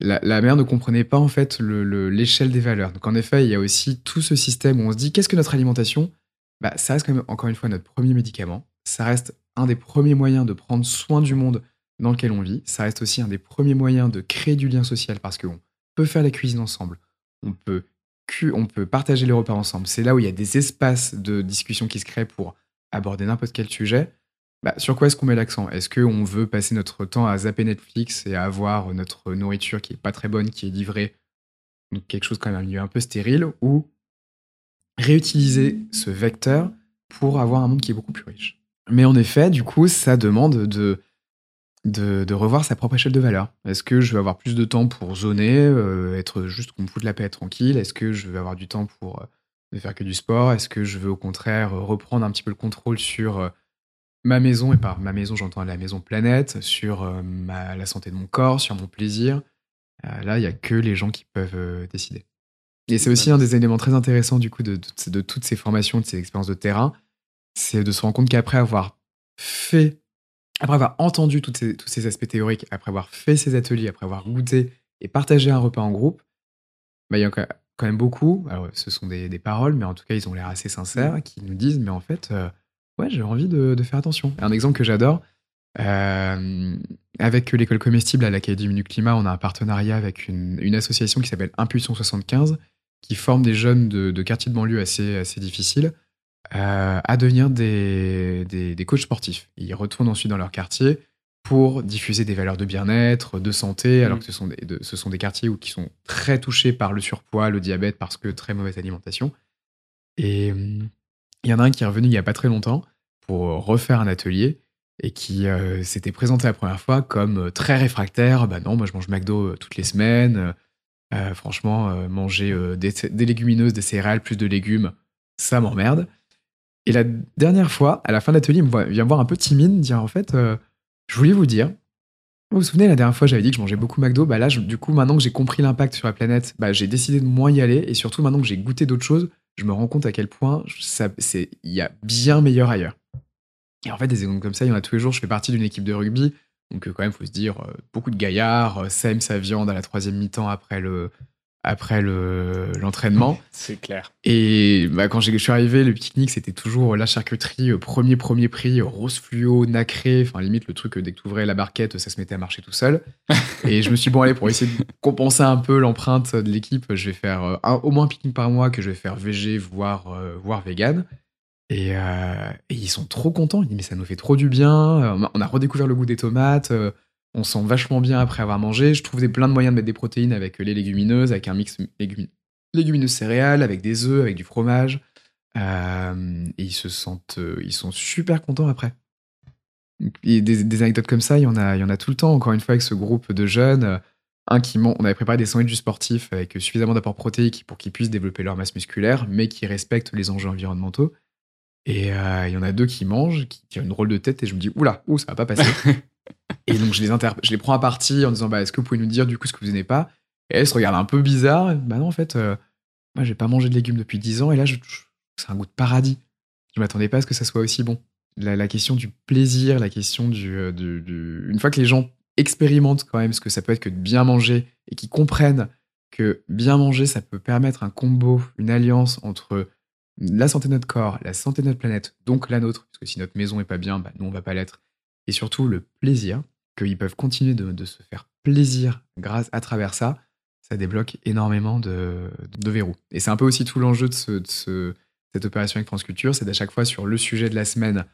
la, mère ne comprenait pas en fait l'échelle des valeurs. Donc en effet, il y a aussi tout ce système où on se dit qu'est-ce que notre alimentation? Bah, Ça reste quand même encore une fois notre premier médicament. Ça reste un des premiers moyens de prendre soin du monde dans lequel on vit. Ça reste aussi un des premiers moyens de créer du lien social parce qu'on peut faire la cuisine ensemble. On peut, on peut partager les repas ensemble. C'est là où il y a des espaces de discussion qui se créent pour aborder n'importe quel sujet. Bah, sur quoi est-ce qu'on met l'accent? Est-ce qu'on veut passer notre temps à zapper Netflix et à avoir notre nourriture qui est pas très bonne, qui est livrée, donc quelque chose quand même un milieu un peu stérile, ou réutiliser ce vecteur pour avoir un monde qui est beaucoup plus riche? Mais en effet, du coup, ça demande de, revoir sa propre échelle de valeur. Est-ce que je veux avoir plus de temps pour zoner, euh, être juste qu'on me fout de la paix, tranquille? Est-ce que je veux avoir du temps pour euh, ne faire que du sport Est-ce que je veux au contraire reprendre un petit peu le contrôle sur euh, ma maison, et par ma maison j'entends la maison planète, sur euh, la santé de mon corps, sur mon plaisir. Euh, là, il n'y a que les gens qui peuvent euh, décider. Et c'est aussi un des éléments très intéressants du coup de, de, toutes ces formations, de ces expériences de terrain, c'est de se rendre compte qu'après avoir fait, après avoir entendu tous ces aspects théoriques, après avoir fait ces ateliers, après avoir goûté et partagé un repas en groupe, bah, il y a quand même beaucoup, alors ce sont des, des, paroles, mais en tout cas ils ont l'air assez sincères, qui nous disent, mais en fait, ouais, j'ai envie de, faire attention. Un exemple que j'adore, euh, avec l'école comestible à l'Académie du Climat, on a un partenariat avec une, association qui s'appelle Impulsion 75, qui forme des jeunes de, quartiers de banlieue assez, assez difficiles euh, à devenir des, des, coachs sportifs. Ils retournent ensuite dans leur quartier pour diffuser des valeurs de bien-être, de santé, alors mmh. que ce sont, des, ce sont des quartiers où, qui sont très touchés par le surpoids, le diabète, parce que très mauvaise alimentation. Et hum, il y en a un qui est revenu il n'y a pas très longtemps pour refaire un atelier et qui euh, s'était présenté la première fois comme euh, très réfractaire. Bah non, moi je mange McDo euh, toutes les semaines. franchement, manger des, légumineuses, des céréales, plus de légumes, ça m'emmerde. Et la dernière fois, à la fin de l'atelier, il me vient voir un peu timide, dire en fait, je voulais vous dire, vous vous souvenez, la dernière fois, j'avais dit que je mangeais beaucoup McDo. Bah là, du coup, maintenant que j'ai compris l'impact sur la planète, bah, j'ai décidé de moins y aller. Et surtout, maintenant que j'ai goûté d'autres choses, je me rends compte à quel point il y a bien meilleur ailleurs. Et en fait, des exemples comme ça, il y en a tous les jours. Je fais partie d'une équipe de rugby. Donc, euh, quand même, faut se dire, euh, beaucoup de gaillards, euh, sème sa viande à la troisième mi-temps après le, après l'entraînement. c'est clair. Et bah, quand je suis arrivé, le pique-nique, c'était toujours la charcuterie, premier, premier prix, rose fluo, nacré. Enfin, limite, le truc, dès que tu ouvrais la barquette, ça se mettait à marcher tout seul. et je me suis dit, bon, allez, pour essayer de compenser un peu l'empreinte de l'équipe, je vais faire au moins un pique-nique par mois que je vais faire végé, voire, voire vegan. Euh, et, ils sont trop contents. Ils disent, mais ça nous fait trop du bien. Euh, on a redécouvert le goût des tomates. Euh, on sent vachement bien après avoir mangé. Je trouve des, plein de moyens de mettre des protéines avec les légumineuses, avec un mix légumineuses céréales, avec des œufs, avec du fromage. et ils se sentent, ils sont super contents après. Des, anecdotes comme ça, il y en a, y en a tout le temps. Encore une fois, avec ce groupe de jeunes, un qui on avait préparé des sandwichs sportifs avec suffisamment d'apports protéiques pour qu'ils puissent développer leur masse musculaire, mais qui respectent les enjeux environnementaux. Et euh, il y en a deux qui mangent, qui tirent une drôle de tête, et je me dis, oula, ouh, ça va pas passer. et donc je les, je les prends à partie en disant, bah, est-ce que vous pouvez nous dire du coup ce que vous n'aimez pas? Et elles se regardent un peu bizarre. bah non, en fait, euh, moi j'ai pas mangé de légumes depuis 10 ans, et là, c'est un goût de paradis. Je m'attendais pas à ce que ça soit aussi bon. La, question du plaisir, la question euh, du, du, Une fois que les gens expérimentent quand même ce que ça peut être que de bien manger, et qu'ils comprennent que bien manger, ça peut permettre un combo, une alliance entre la santé de notre corps, la santé de notre planète, donc la nôtre, parce que si notre maison est pas bien, bah, nous on va pas l'être, et surtout le plaisir, qu'ils peuvent continuer de, se faire plaisir grâce à travers ça, ça débloque énormément de, verrous. Et c'est un peu aussi tout l'enjeu de, cette opération avec France Culture, c'est d'à chaque fois sur le sujet de la semaine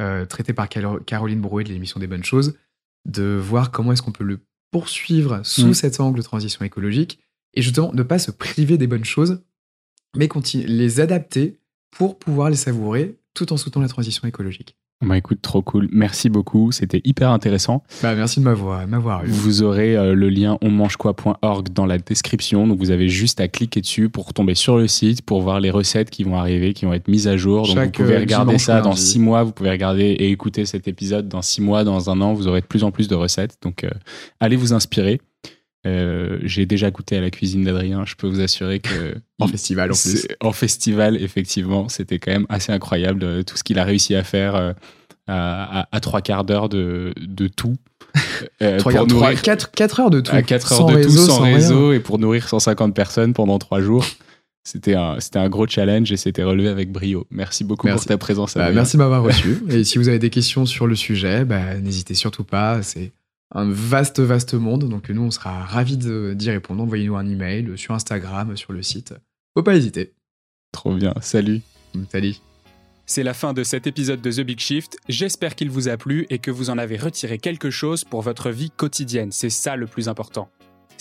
euh, traité par Caroline Brouet de l'émission des bonnes choses, de voir comment est-ce qu'on peut le poursuivre sous mmh. cet angle de transition écologique, et justement ne pas se priver des bonnes choses mais les adapter pour pouvoir les savourer tout en soutenant la transition écologique. Bah écoute, trop cool. Merci beaucoup. C'était hyper intéressant. Bah merci de m'avoir eu. Vous aurez euh, le lien onmangequoi.org dans la description. Donc vous avez juste à cliquer dessus pour tomber sur le site, pour voir les recettes qui vont arriver, qui vont être mises à jour. Donc vous pouvez euh, regarder ça dans six mois. Vous pouvez regarder et écouter cet épisode dans six mois, dans un an. Vous aurez de plus en plus de recettes. Donc euh, allez vous inspirer. Euh, j'ai déjà goûté à la cuisine d'Adrien. Je peux vous assurer que en festival, en plus. En festival, effectivement, c'était quand même assez incroyable euh, tout ce qu'il a réussi à faire. Euh, à, trois quarts d'heure de, de tout. 3, pour nourrir... 4, 4, heures de tout. À 4 heures de réseau, tout sans, réseau et pour nourrir 150 personnes pendant 3 jours. C'était un, c'était un gros challenge et c'était relevé avec brio. Merci beaucoup pour ta présence. Bah, merci de m'avoir reçu. et si vous avez des questions sur le sujet, bah, n'hésitez surtout pas. C'est un vaste, vaste monde. Donc nous, on sera ravis d'y répondre. Envoyez-nous un email sur Instagram, sur le site. Faut pas hésiter. Trop bien. Salut. Salut. C'est la fin de cet épisode de The Big Shift. J'espère qu'il vous a plu et que vous en avez retiré quelque chose pour votre vie quotidienne. C'est ça le plus important.